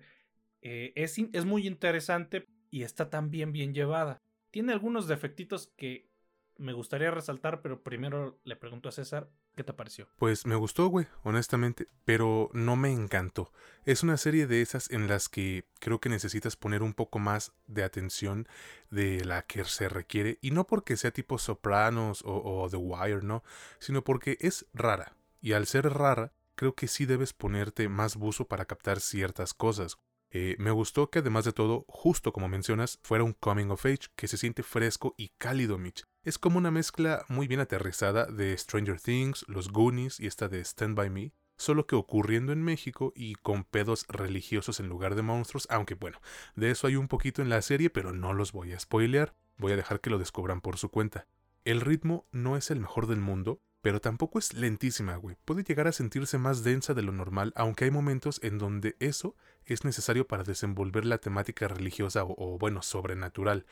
eh, es, es muy interesante y está también bien llevada. Tiene algunos defectitos que me gustaría resaltar, pero primero le pregunto a César, ¿qué te pareció? Pues me gustó, güey, honestamente, pero no me encantó. Es una serie de esas en las que creo que necesitas poner un poco más de atención de la que se requiere, y no porque sea tipo Sopranos o, The Wire, ¿no? Sino porque es rara, y al ser rara, creo que sí debes ponerte más buzo para captar ciertas cosas. Eh, me gustó que además de todo, justo como mencionas, fuera un coming of age que se siente fresco y cálido, Mitch. Es como una mezcla muy bien aterrizada de Stranger Things, Los Goonies y esta de Stand By Me, solo que ocurriendo en México y con pedos religiosos en lugar de monstruos, aunque bueno, de eso hay un poquito en la serie, pero no los voy a spoilear, voy a dejar que lo descubran por su cuenta. El ritmo no es el mejor del mundo, pero tampoco es lentísima, güey. Puede llegar a sentirse más densa de lo normal, aunque hay momentos en donde eso es necesario para desenvolver la temática religiosa o, bueno, sobrenatural.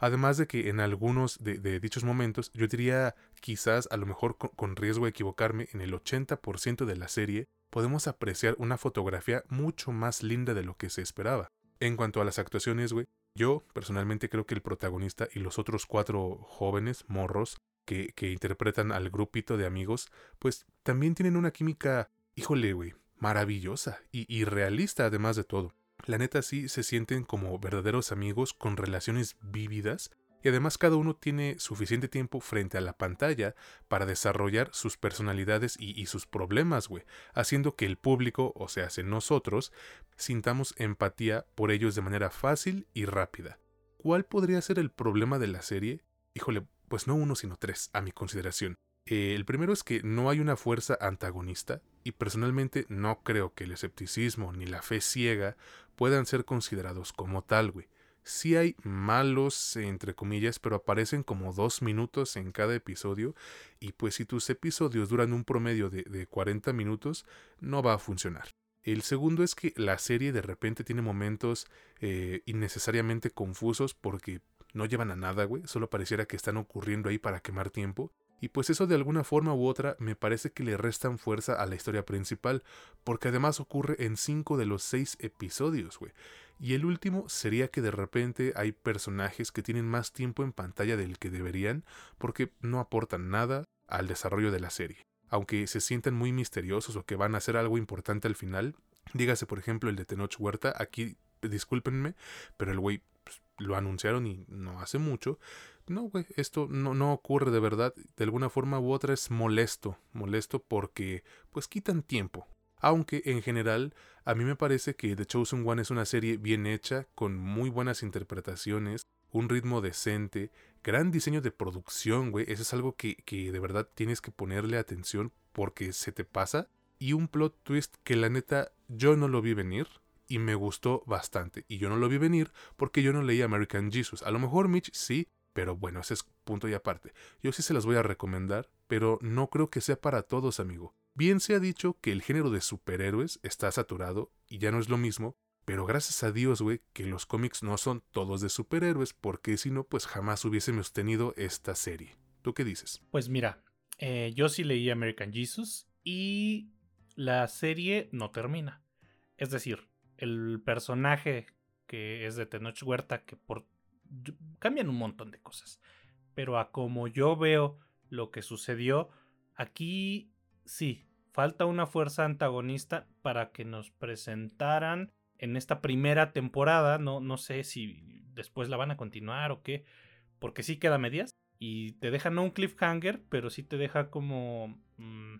Además de que en algunos de, dichos momentos, yo diría quizás a lo mejor con, riesgo de equivocarme, en el 80% de la serie podemos apreciar una fotografía mucho más linda de lo que se esperaba. En cuanto a las actuaciones, güey, yo personalmente creo que el protagonista y los otros cuatro jóvenes morros que, interpretan al grupito de amigos, pues también tienen una química, híjole, güey, maravillosa y, realista además de todo. La neta sí se sienten como verdaderos amigos con relaciones vívidas y además cada uno tiene suficiente tiempo frente a la pantalla para desarrollar sus personalidades y, sus problemas, güey, haciendo que el público, o sea, nosotros, sintamos empatía por ellos de manera fácil y rápida. ¿Cuál podría ser el problema de la serie? Híjole, pues no uno sino tres, a mi consideración. Eh, el primero es que no hay una fuerza antagonista y personalmente no creo que el escepticismo ni la fe ciega puedan ser considerados como tal, güey. Sí hay malos, entre comillas, pero aparecen como dos minutos en cada episodio. Y pues si tus episodios duran un promedio de, de 40 minutos, no va a funcionar. El segundo es que la serie de repente tiene momentos eh, innecesariamente confusos porque no llevan a nada, güey. Solo pareciera que están ocurriendo ahí para quemar tiempo. Y pues eso de alguna forma u otra me parece que le restan fuerza a la historia principal, porque además ocurre en cinco de los seis episodios, güey. Y el último sería que de repente hay personajes que tienen más tiempo en pantalla del que deberían, porque no aportan nada al desarrollo de la serie. Aunque se sientan muy misteriosos o que van a hacer algo importante al final, dígase por ejemplo el de Tenoch Huerta, aquí discúlpenme, pero el güey pues, lo anunciaron y no hace mucho, no, güey, esto no, ocurre de verdad. De alguna forma u otra es molesto. Molesto porque, pues, quitan tiempo. Aunque, en general, a mí me parece que The Chosen One es una serie bien hecha, con muy buenas interpretaciones, un ritmo decente, gran diseño de producción, güey. Eso es algo que, que de verdad tienes que ponerle atención porque se te pasa. Y un plot twist que la neta yo no lo vi venir y me gustó bastante. Y yo no lo vi venir porque yo no leí American Jesus. A lo mejor Mitch sí, pero bueno, ese es punto y aparte. Yo sí se las voy a recomendar, pero no creo que sea para todos, amigo. Bien se ha dicho que el género de superhéroes está saturado y ya no es lo mismo, pero gracias a Dios, güey, que los cómics no son todos de superhéroes, porque si no, pues jamás hubiésemos tenido esta serie. ¿Tú qué dices? Pues mira, eh, yo sí leí American Jesus y la serie no termina. Es decir, el personaje que es de Tenoch Huerta, que por cambian un montón de cosas. Pero a como yo veo lo que sucedió, aquí sí, falta una fuerza antagonista para que nos presentaran en esta primera temporada. No, no sé si después la van a continuar o qué, porque sí queda medias. Y te deja no un cliffhanger, pero sí te deja como... Mm,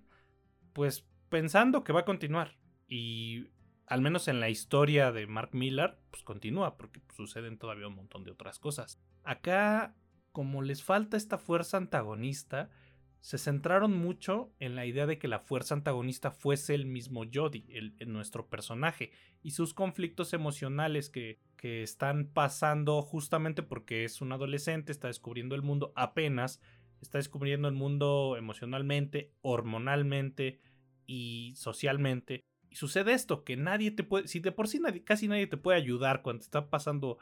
pues pensando que va a continuar. Y al menos en la historia de Mark Millar, pues continúa, porque suceden todavía un montón de otras cosas. Acá, como les falta esta fuerza antagonista, se centraron mucho en la idea de que la fuerza antagonista fuese el mismo Jody, el, nuestro personaje, y sus conflictos emocionales que, que están pasando justamente porque es un adolescente, está descubriendo el mundo apenas, está descubriendo el mundo emocionalmente, hormonalmente y socialmente y sucede esto, que nadie te puede, si de por sí casi nadie te puede ayudar cuando está pasando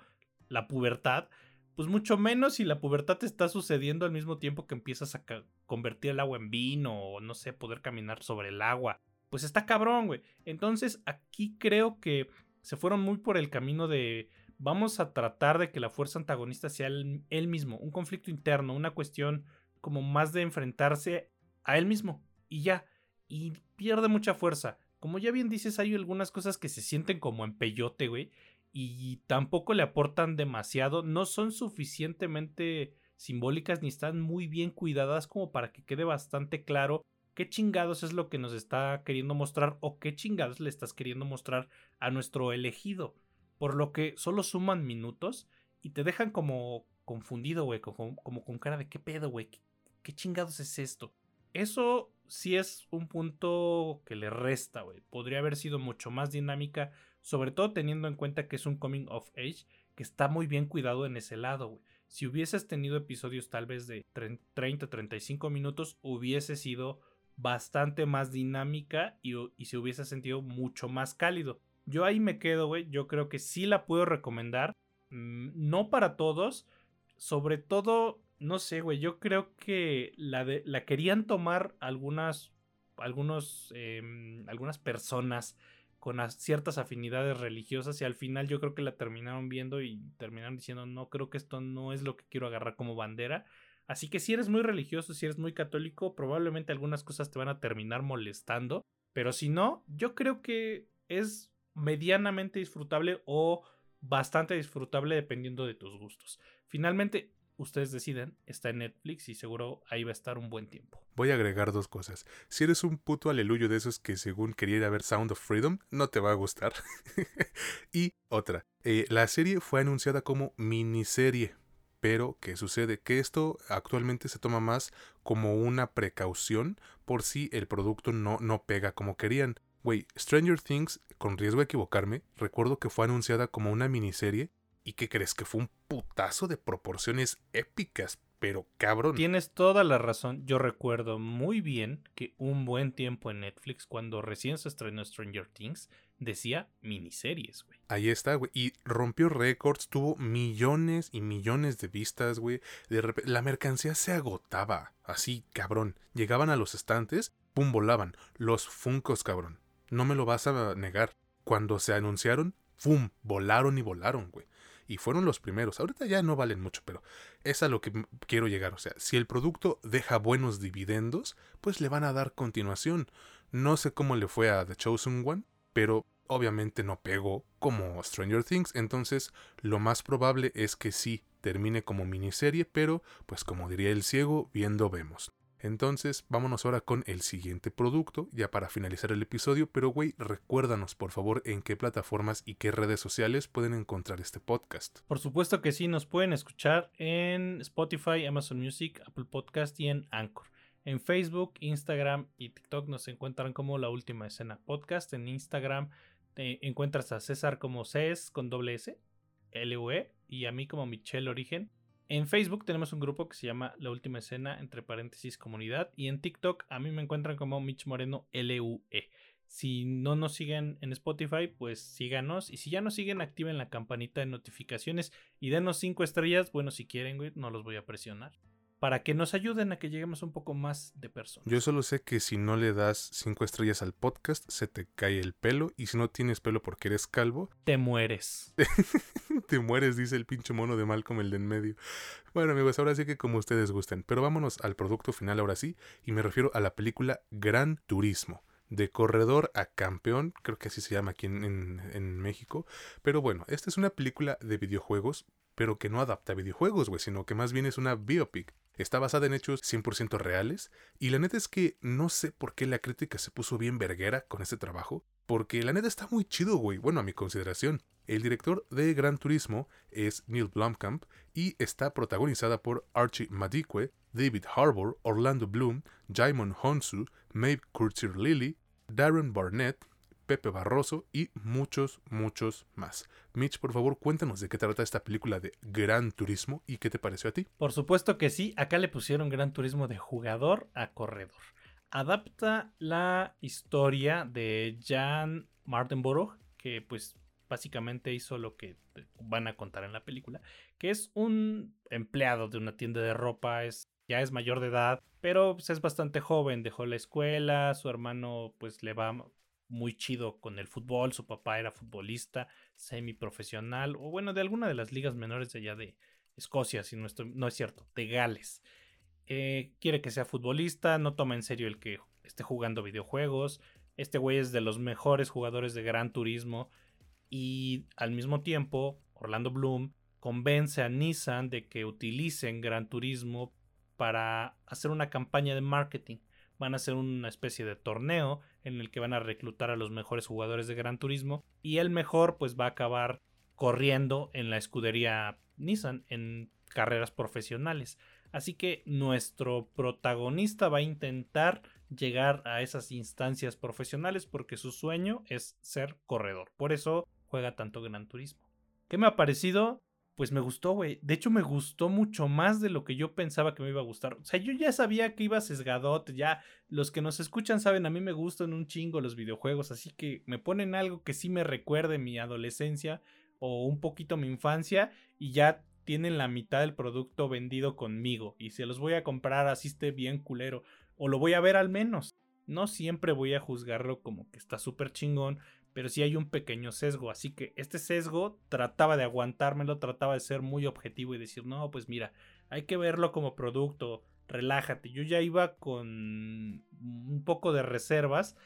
la pubertad, pues mucho menos si la pubertad te está sucediendo al mismo tiempo que empiezas a convertir el agua en vino o no sé, poder caminar sobre el agua. Pues está cabrón, güey. Entonces aquí creo que se fueron muy por el camino de vamos a tratar de que la fuerza antagonista sea él mismo, un conflicto interno, una cuestión como más de enfrentarse a él mismo y ya. Y pierde mucha fuerza como ya bien dices, hay algunas cosas que se sienten como en peyote, güey, y tampoco le aportan demasiado, no son suficientemente simbólicas ni están muy bien cuidadas como para que quede bastante claro qué chingados es lo que nos está queriendo mostrar o qué chingados le estás queriendo mostrar a nuestro elegido. Por lo que solo suman minutos y te dejan como confundido, güey, como, con cara de qué pedo, güey, ¿Qué, chingados es esto. Eso sí es un punto que le resta, güey. Podría haber sido mucho más dinámica, sobre todo teniendo en cuenta que es un coming of age que está muy bien cuidado en ese lado, güey. Si hubieses tenido episodios tal vez de 30, 35 minutos, hubiese sido bastante más dinámica y, y se hubiese sentido mucho más cálido. Yo ahí me quedo, güey. Yo creo que sí la puedo recomendar. Mm, no para todos. Sobre todo no sé, güey, yo creo que la, de, la querían tomar algunas, algunos, em, algunas personas con ciertas afinidades religiosas y al final yo creo que la terminaron viendo y terminaron diciendo, no, creo que esto no es lo que quiero agarrar como bandera. Así que si eres muy religioso, si eres muy católico, probablemente algunas cosas te van a terminar molestando, pero si no, yo creo que es medianamente disfrutable o bastante disfrutable dependiendo de tus gustos. Finalmente, ustedes deciden, está en Netflix y seguro ahí va a estar un buen tiempo. Voy a agregar dos cosas. Si eres un puto aleluyo de esos que según quería ir a ver Sound of Freedom, no te va a gustar. (laughs) y otra, eh, la serie fue anunciada como miniserie. Pero, ¿qué sucede? Que esto actualmente se toma más como una precaución por si el producto no, no pega como querían. Güey, Stranger Things, con riesgo de equivocarme, recuerdo que fue anunciada como una miniserie ¿Y qué crees? Que fue un putazo de proporciones épicas, pero cabrón. Tienes toda la razón. Yo recuerdo muy bien que un buen tiempo en Netflix, cuando recién se estrenó Stranger Things, decía miniseries, güey. Ahí está, güey. Y rompió récords, tuvo millones y millones de vistas, güey. De repente, la mercancía se agotaba. Así, cabrón. Llegaban a los estantes, pum, volaban. Los funcos, cabrón. No me lo vas a negar. Cuando se anunciaron, pum, volaron y volaron, güey. Y fueron los primeros. Ahorita ya no valen mucho, pero es a lo que quiero llegar. O sea, si el producto deja buenos dividendos, pues le van a dar continuación. No sé cómo le fue a The Chosen One, pero obviamente no pegó como Stranger Things, entonces lo más probable es que sí termine como miniserie, pero pues como diría el ciego, viendo vemos. Entonces, vámonos ahora con el siguiente producto, ya para finalizar el episodio, pero güey, recuérdanos por favor en qué plataformas y qué redes sociales pueden encontrar este podcast. Por supuesto que sí, nos pueden escuchar en Spotify, Amazon Music, Apple Podcast y en Anchor. En Facebook, Instagram y TikTok nos encuentran como La Última Escena Podcast. En Instagram encuentras a César como CES con doble S, LUE, y a mí como Michelle Origen. En Facebook tenemos un grupo que se llama La Última Escena, entre paréntesis, comunidad. Y en TikTok a mí me encuentran como Mitch Moreno LUE. Si no nos siguen en Spotify, pues síganos. Y si ya nos siguen, activen la campanita de notificaciones y denos 5 estrellas. Bueno, si quieren, güey, no los voy a presionar para que nos ayuden a que lleguemos un poco más de personas. Yo solo sé que si no le das cinco estrellas al podcast, se te cae el pelo. Y si no tienes pelo porque eres calvo, te mueres. (laughs) te mueres, dice el pinche mono de Malcolm el de en medio. Bueno, amigos, ahora sí que como ustedes gusten. Pero vámonos al producto final ahora sí. Y me refiero a la película Gran Turismo de corredor a campeón, creo que así se llama aquí en, en, México. Pero bueno, esta es una película de videojuegos, pero que no adapta a videojuegos, güey, sino que más bien es una biopic. Está basada en hechos 100% reales y la neta es que no sé por qué la crítica se puso bien verguera con este trabajo, porque la neta está muy chido, güey, bueno, a mi consideración. El director de Gran Turismo es Neil Blomkamp y está protagonizada por Archie Madikwe, David Harbour, Orlando Bloom, Jaimon Honsu, Maeve Curtier Lilly, Darren Barnett, Pepe Barroso y muchos, muchos más. Mitch, por favor, cuéntanos de qué trata esta película de Gran Turismo y qué te pareció a ti. Por supuesto que sí, acá le pusieron Gran Turismo de jugador a corredor. Adapta la historia de Jan Martenborough, que pues básicamente hizo lo que van a contar en la película, que es un empleado de una tienda de ropa, es ya es mayor de edad, pero pues, es bastante joven, dejó la escuela, su hermano pues le va muy chido con el fútbol, su papá era futbolista semiprofesional, o bueno, de alguna de las ligas menores de allá de Escocia, si no, no es cierto, de Gales. Eh, quiere que sea futbolista, no toma en serio el que esté jugando videojuegos. Este güey es de los mejores jugadores de Gran Turismo y al mismo tiempo Orlando Bloom convence a Nissan de que utilicen Gran Turismo para hacer una campaña de marketing van a hacer una especie de torneo en el que van a reclutar a los mejores jugadores de Gran Turismo y el mejor pues va a acabar corriendo en la escudería Nissan en carreras profesionales. Así que nuestro protagonista va a intentar llegar a esas instancias profesionales porque su sueño es ser corredor. Por eso juega tanto Gran Turismo. ¿Qué me ha parecido? Pues me gustó, güey. De hecho, me gustó mucho más de lo que yo pensaba que me iba a gustar. O sea, yo ya sabía que iba sesgadote, ya los que nos escuchan saben, a mí me gustan un chingo los videojuegos, así que me ponen algo que sí me recuerde mi adolescencia o un poquito mi infancia y ya tienen la mitad del producto vendido conmigo y se los voy a comprar así esté bien culero o lo voy a ver al menos. No siempre voy a juzgarlo como que está súper chingón, pero sí hay un pequeño sesgo, así que este sesgo trataba de aguantármelo, trataba de ser muy objetivo y decir, no, pues mira, hay que verlo como producto, relájate. Yo ya iba con un poco de reservas,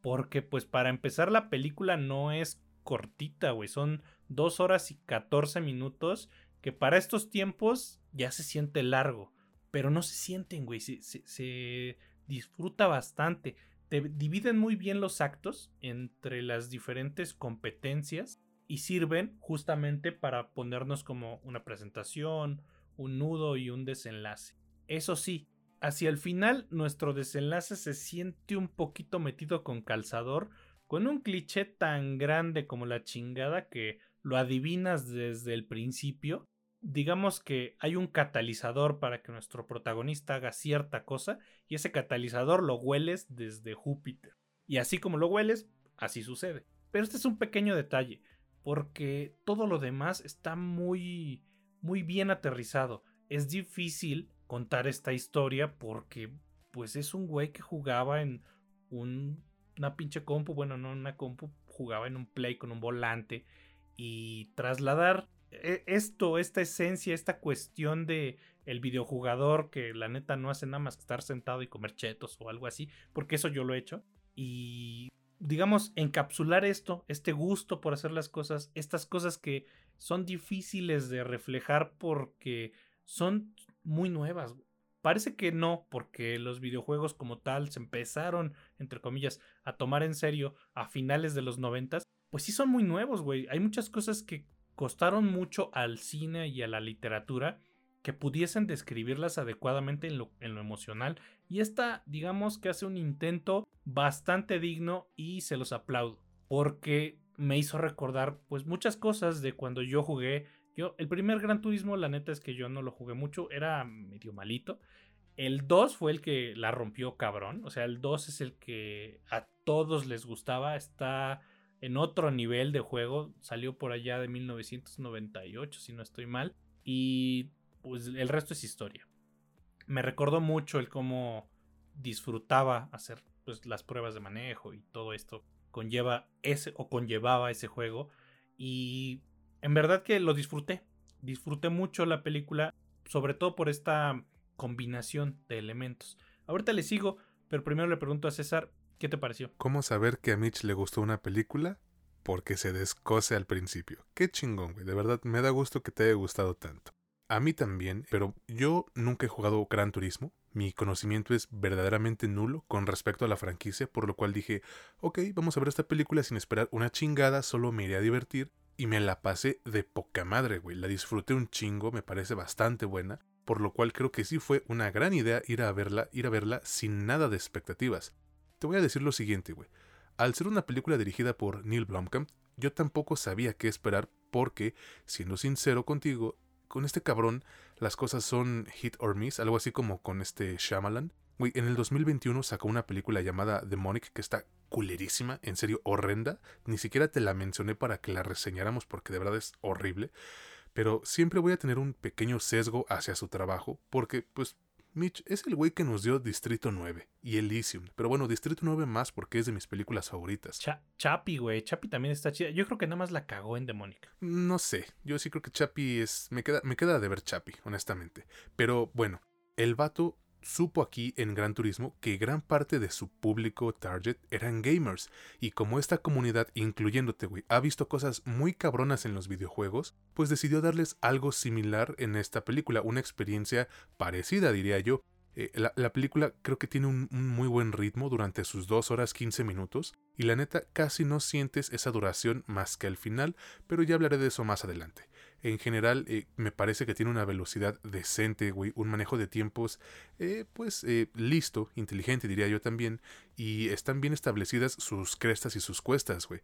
porque pues para empezar la película no es cortita, güey, son dos horas y 14 minutos, que para estos tiempos ya se siente largo, pero no se sienten, güey, se, se disfruta bastante dividen muy bien los actos entre las diferentes competencias y sirven justamente para ponernos como una presentación, un nudo y un desenlace. Eso sí, hacia el final nuestro desenlace se siente un poquito metido con calzador, con un cliché tan grande como la chingada que lo adivinas desde el principio, digamos que hay un catalizador para que nuestro protagonista haga cierta cosa y ese catalizador lo hueles desde Júpiter. Y así como lo hueles, así sucede. Pero este es un pequeño detalle, porque todo lo demás está muy muy bien aterrizado. Es difícil contar esta historia porque pues es un güey que jugaba en un, una pinche compu, bueno, no una compu, jugaba en un play con un volante y trasladar esto, esta esencia, esta cuestión de el videojugador que la neta no hace nada más que estar sentado y comer chetos o algo así, porque eso yo lo he hecho. Y digamos, encapsular esto, este gusto por hacer las cosas, estas cosas que son difíciles de reflejar porque son muy nuevas. Parece que no, porque los videojuegos como tal se empezaron, entre comillas, a tomar en serio a finales de los noventas. Pues sí son muy nuevos, güey. Hay muchas cosas que costaron mucho al cine y a la literatura que pudiesen describirlas adecuadamente en lo, emocional. Y esta, digamos que hace un intento bastante digno y se los aplaudo. Porque me hizo recordar pues muchas cosas de cuando yo jugué. Yo, el primer Gran Turismo, la neta es que yo no lo jugué mucho, era medio malito. El 2 fue el que la rompió cabrón. O sea, el 2 es el que a todos les gustaba. Está en otro nivel de juego. Salió por allá de 1998, si no estoy mal. Y pues el resto es historia. Me recordó mucho el cómo disfrutaba hacer pues, las pruebas de manejo y todo esto conlleva ese o conllevaba ese juego y en verdad que lo disfruté. Disfruté mucho la película, sobre todo por esta combinación de elementos. Ahorita le sigo, pero primero le pregunto a César, ¿qué te pareció? ¿Cómo saber que a Mitch le gustó una película? Porque se descose al principio. Qué chingón, güey. De verdad, me da gusto que te haya gustado tanto. A mí también, pero yo nunca he jugado Gran Turismo. Mi conocimiento es verdaderamente nulo con respecto a la franquicia, por lo cual dije, ok, vamos a ver esta película sin esperar una chingada, solo me iré a divertir. Y me la pasé de poca madre, güey. La disfruté un chingo, me parece bastante buena. Por lo cual creo que sí fue una gran idea ir a verla, ir a verla sin nada de expectativas. Te voy a decir lo siguiente, güey. Al ser una película dirigida por Neil Blomkamp, yo tampoco sabía qué esperar porque, siendo sincero contigo, con este cabrón las cosas son hit or miss, algo así como con este Shyamalan. Güey, en el 2021 sacó una película llamada Demonic que está culerísima, en serio horrenda. Ni siquiera te la mencioné para que la reseñáramos porque de verdad es horrible. Pero siempre voy a tener un pequeño sesgo hacia su trabajo porque pues Mitch es el güey que nos dio Distrito 9 y Elysium. Pero bueno, Distrito 9 más porque es de mis películas favoritas. Chapi, güey. Chapi también está chida. Yo creo que nada más la cagó en Demónica. No sé. Yo sí creo que Chapi es. Me queda, me queda de ver Chapi, honestamente. Pero bueno, el vato supo aquí en Gran Turismo que gran parte de su público target eran gamers, y como esta comunidad, incluyéndote, güey, ha visto cosas muy cabronas en los videojuegos, pues decidió darles algo similar en esta película, una experiencia parecida, diría yo. Eh, la, película creo que tiene un, un, muy buen ritmo durante sus 2 horas 15 minutos, y la neta casi no sientes esa duración más que al final, pero ya hablaré de eso más adelante. En general, eh, me parece que tiene una velocidad decente, güey, un manejo de tiempos, eh, pues, eh, listo, inteligente, diría yo también, y están bien establecidas sus crestas y sus cuestas, güey.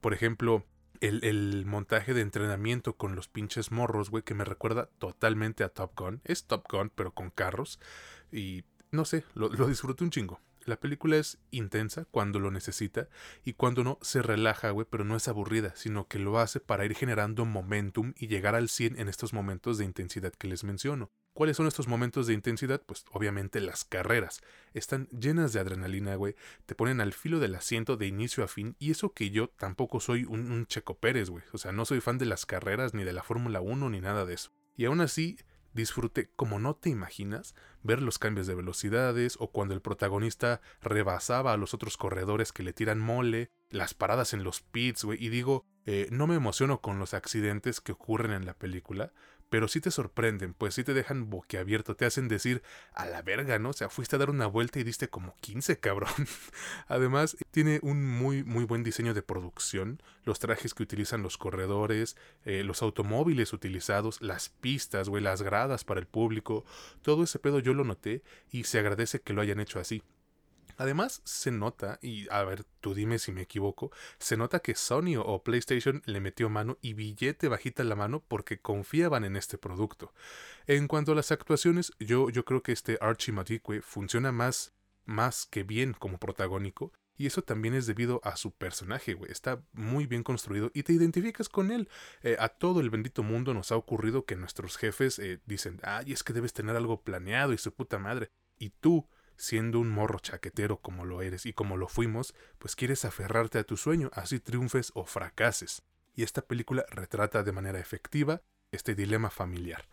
Por ejemplo, el, montaje de entrenamiento con los pinches morros, güey, que me recuerda totalmente a Top Gun. Es Top Gun, pero con carros, y no sé, lo, lo disfruto un chingo. La película es intensa cuando lo necesita y cuando no se relaja, güey, pero no es aburrida, sino que lo hace para ir generando momentum y llegar al 100 en estos momentos de intensidad que les menciono. ¿Cuáles son estos momentos de intensidad? Pues obviamente las carreras. Están llenas de adrenalina, güey. Te ponen al filo del asiento de inicio a fin. Y eso que yo tampoco soy un, un Checo Pérez, güey. O sea, no soy fan de las carreras, ni de la Fórmula 1, ni nada de eso. Y aún así, disfruté como no te imaginas ver los cambios de velocidades o cuando el protagonista rebasaba a los otros corredores que le tiran mole, las paradas en los pits, güey, y digo, eh, no me emociono con los accidentes que ocurren en la película, pero sí te sorprenden, pues sí te dejan boquiabierto, te hacen decir a la verga, ¿no? O sea, fuiste a dar una vuelta y diste como 15, cabrón. (laughs) Además, tiene un muy, muy buen diseño de producción, los trajes que utilizan los corredores, eh, los automóviles utilizados, las pistas, güey, las gradas para el público, todo ese pedo yo lo noté y se agradece que lo hayan hecho así. Además, se nota, y a ver, tú dime si me equivoco, se nota que Sony o PlayStation le metió mano y billete bajita la mano porque confiaban en este producto. En cuanto a las actuaciones, yo, yo creo que este Archie Madikwe funciona más, más que bien como protagónico, y eso también es debido a su personaje, güey. Está muy bien construido y te identificas con él. Eh, a todo el bendito mundo nos ha ocurrido que nuestros jefes eh, dicen, ay, es que debes tener algo planeado y su puta madre. Y tú, siendo un morro chaquetero como lo eres y como lo fuimos, pues quieres aferrarte a tu sueño, así triunfes o fracases. Y esta película retrata de manera efectiva este dilema familiar.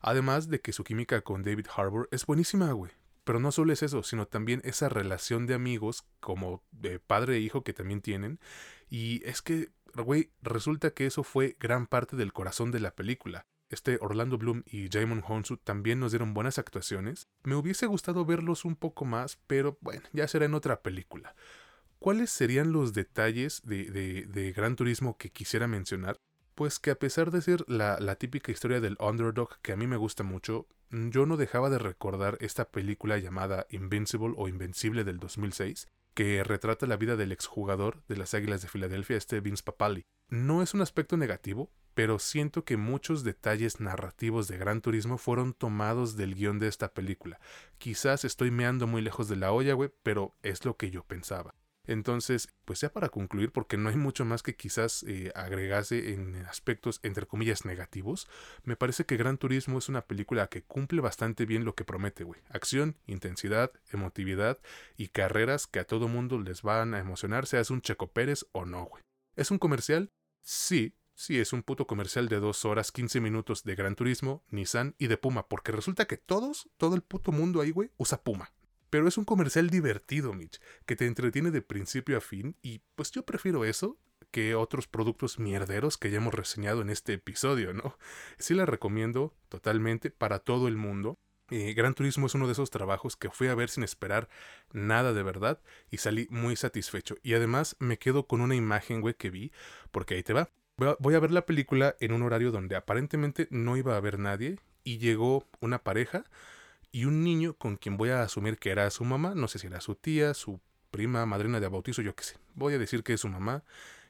Además de que su química con David Harbour es buenísima, güey. Pero no solo es eso, sino también esa relación de amigos como de padre e hijo que también tienen. Y es que, güey, resulta que eso fue gran parte del corazón de la película. Este Orlando Bloom y Jamon Honsu también nos dieron buenas actuaciones. Me hubiese gustado verlos un poco más, pero bueno, ya será en otra película. ¿Cuáles serían los detalles de, de, de Gran Turismo que quisiera mencionar? Pues que a pesar de ser la, la, típica historia del underdog que a mí me gusta mucho, yo no dejaba de recordar esta película llamada Invincible o Invencible del 2006, que retrata la vida del exjugador de las Águilas de Filadelfia, este Vince Papali. No es un aspecto negativo, pero siento que muchos detalles narrativos de Gran Turismo fueron tomados del guion de esta película. Quizás estoy meando muy lejos de la olla, güey, pero es lo que yo pensaba. Entonces, pues ya para concluir, porque no hay mucho más que quizás eh, agregase en aspectos entre comillas negativos, me parece que Gran Turismo es una película que cumple bastante bien lo que promete, güey. Acción, intensidad, emotividad y carreras que a todo mundo les van a emocionar, seas un Checo Pérez o no, güey. ¿Es un comercial? Sí, sí, es un puto comercial de 2 horas 15 minutos de Gran Turismo, Nissan y de Puma, porque resulta que todos, todo el puto mundo ahí, güey, usa Puma. Pero es un comercial divertido, Mitch, que te entretiene de principio a fin y pues yo prefiero eso que otros productos mierderos que ya hemos reseñado en este episodio, ¿no? Sí la recomiendo totalmente para todo el mundo. Eh, Gran Turismo es uno de esos trabajos que fui a ver sin esperar nada de verdad y salí muy satisfecho. Y además me quedo con una imagen, güey, que vi, porque ahí te va. Voy a ver la película en un horario donde aparentemente no iba a haber nadie y llegó una pareja y un niño con quien voy a asumir que era su mamá, no sé si era su tía, su prima, madrina de bautizo, yo qué sé. Voy a decir que es su mamá.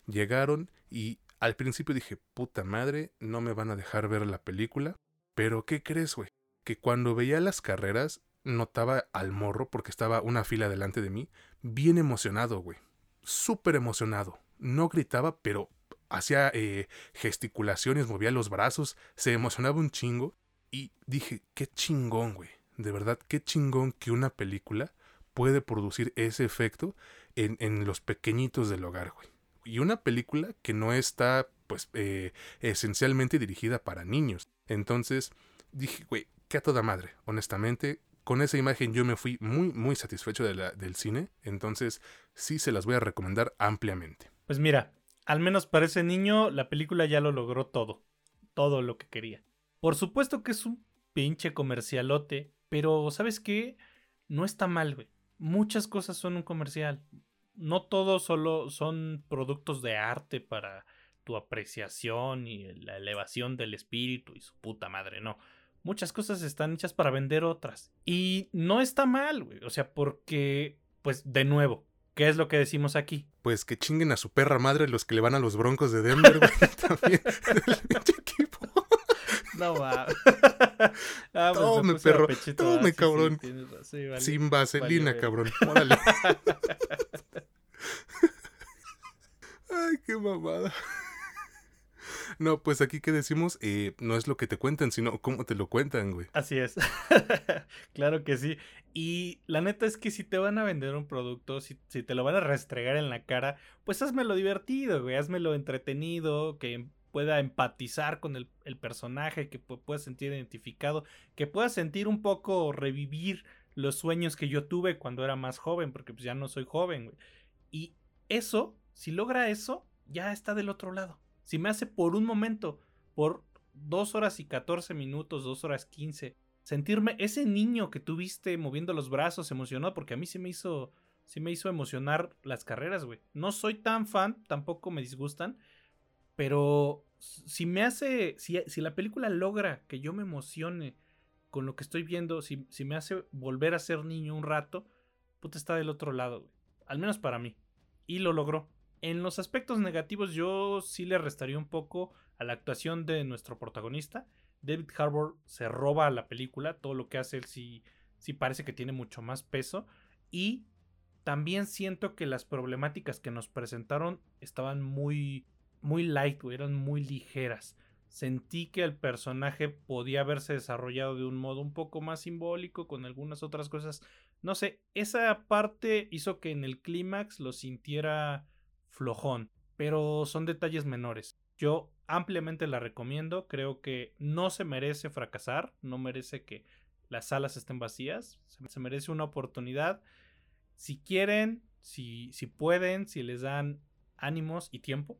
Llegaron y al principio dije, puta madre, no me van a dejar ver la película. Pero ¿qué crees, güey? Que cuando veía las carreras notaba al morro, porque estaba una fila delante de mí, bien emocionado, güey. Súper emocionado. No gritaba, pero hacía eh, gesticulaciones, movía los brazos, se emocionaba un chingo. Y dije, qué chingón, güey de verdad, qué chingón que una película puede producir ese efecto en, en los pequeñitos del hogar, güey. Y una película que no está, pues, eh, esencialmente dirigida para niños. Entonces, dije, güey, qué a toda madre, honestamente. Con esa imagen yo me fui muy, muy satisfecho de la, del cine. Entonces, sí se las voy a recomendar ampliamente. Pues mira, al menos para ese niño, la película ya lo logró todo. Todo lo que quería. Por supuesto que es un pinche comercialote pero, ¿sabes qué? No está mal, güey. Muchas cosas son un comercial. No todos solo son productos de arte para tu apreciación y la elevación del espíritu y su puta madre, no. Muchas cosas están hechas para vender otras. Y no está mal, güey. O sea, porque, pues, de nuevo, ¿qué es lo que decimos aquí? Pues que chinguen a su perra madre los que le van a los broncos de Denver, güey. (laughs) También. equipo. No (laughs) va. (laughs) ah, pues Tome, perro. Tome, ah, cabrón. Sí, vale. Sin vaselina, vale, cabrón. Órale. (laughs) Ay, qué mamada. No, pues aquí que decimos, eh, no es lo que te cuentan, sino cómo te lo cuentan, güey. Así es. claro que sí. Y la neta es que si te van a vender un producto, si, si te lo van a restregar en la cara, pues hazmelo divertido, güey. Hazmelo entretenido, que pueda empatizar con el, personaje, que pueda sentir identificado, que pueda sentir un poco revivir los sueños que yo tuve cuando era más joven, porque pues ya no soy joven, güey. Y eso, si logra eso, ya está del otro lado. Si me hace por un momento, por dos horas y catorce minutos, dos horas quince, sentirme ese niño que tuviste moviendo los brazos, emocionado, porque a mí sí me hizo, sí me hizo emocionar las carreras, güey. No soy tan fan, tampoco me disgustan, pero si me hace, si, si, la película logra que yo me emocione con lo que estoy viendo, si, si, me hace volver a ser niño un rato, puta está del otro lado, güey. Al menos para mí. Y lo logró. En los aspectos negativos yo sí le restaría un poco a la actuación de nuestro protagonista. David Harbour se roba la película, todo lo que hace él sí, sí parece que tiene mucho más peso. Y también siento que las problemáticas que nos presentaron estaban muy, muy light, eran muy ligeras. Sentí que el personaje podía haberse desarrollado de un modo un poco más simbólico, con algunas otras cosas. No sé, esa parte hizo que en el clímax lo sintiera flojón, pero son detalles menores. Yo ampliamente la recomiendo, creo que no se merece fracasar, no merece que las salas estén vacías, se merece una oportunidad si quieren, si, si pueden, si les dan ánimos y tiempo,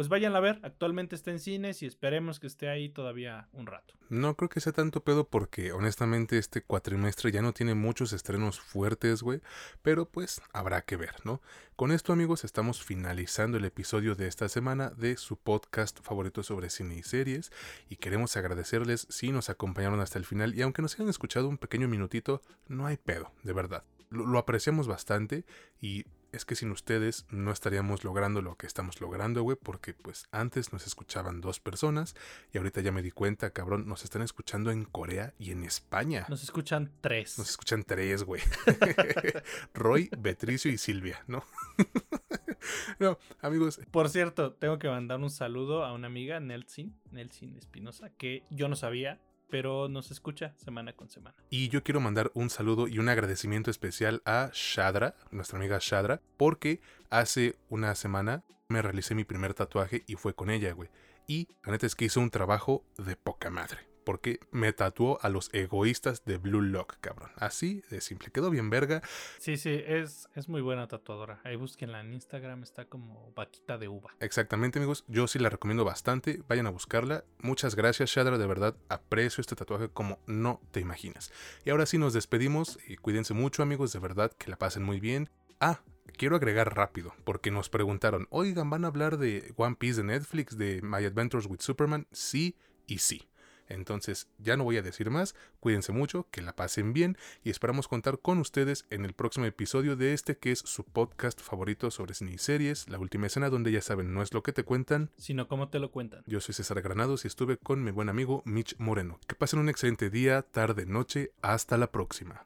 pues vayan a ver. Actualmente está en cines y esperemos que esté ahí todavía un rato. No creo que sea tanto pedo porque honestamente este cuatrimestre ya no tiene muchos estrenos fuertes, güey. Pero pues habrá que ver, ¿no? Con esto amigos estamos finalizando el episodio de esta semana de su podcast favorito sobre cine y series. Y queremos agradecerles si nos acompañaron hasta el final. Y aunque nos hayan escuchado un pequeño minutito, no hay pedo, de verdad lo, apreciamos bastante y es que sin ustedes no estaríamos logrando lo que estamos logrando, güey, porque pues antes nos escuchaban dos personas y ahorita ya me di cuenta, cabrón, nos están escuchando en Corea y en España. Nos escuchan tres. Nos escuchan tres, güey. (laughs) Roy, Betricio y Silvia, ¿no? (laughs) no, amigos. Por cierto, tengo que mandar un saludo a una amiga, Nelsin, Nelsin Espinosa, que yo no sabía pero nos escucha semana con semana. Y yo quiero mandar un saludo y un agradecimiento especial a Shadra, nuestra amiga Shadra, porque hace una semana me realicé mi primer tatuaje y fue con ella, güey. Y la neta es que hizo un trabajo de poca madre porque me tatuó a los egoístas de Blue Lock, cabrón. Así de simple. Quedó bien verga. Sí, sí, es, es muy buena tatuadora. Ahí búsquenla en Instagram, está como vaquita de uva. Exactamente, amigos. Yo sí la recomiendo bastante. Vayan a buscarla. Muchas gracias, Shadra. De verdad, aprecio este tatuaje como no te imaginas. Y ahora sí nos despedimos. Y cuídense mucho, amigos. De verdad, que la pasen muy bien. Ah, quiero agregar rápido, porque nos preguntaron, oigan, ¿van a hablar de One Piece de Netflix, de My Adventures with Superman? Sí y sí. Entonces ya no voy a decir más, cuídense mucho, que la pasen bien y esperamos contar con ustedes en el próximo episodio de este que es su podcast favorito sobre cine y series, La Última Escena, donde ya saben, no es lo que te cuentan, sino cómo te lo cuentan. Yo soy César Granados y estuve con mi buen amigo Mitch Moreno. Que pasen un excelente día, tarde, noche, hasta la próxima.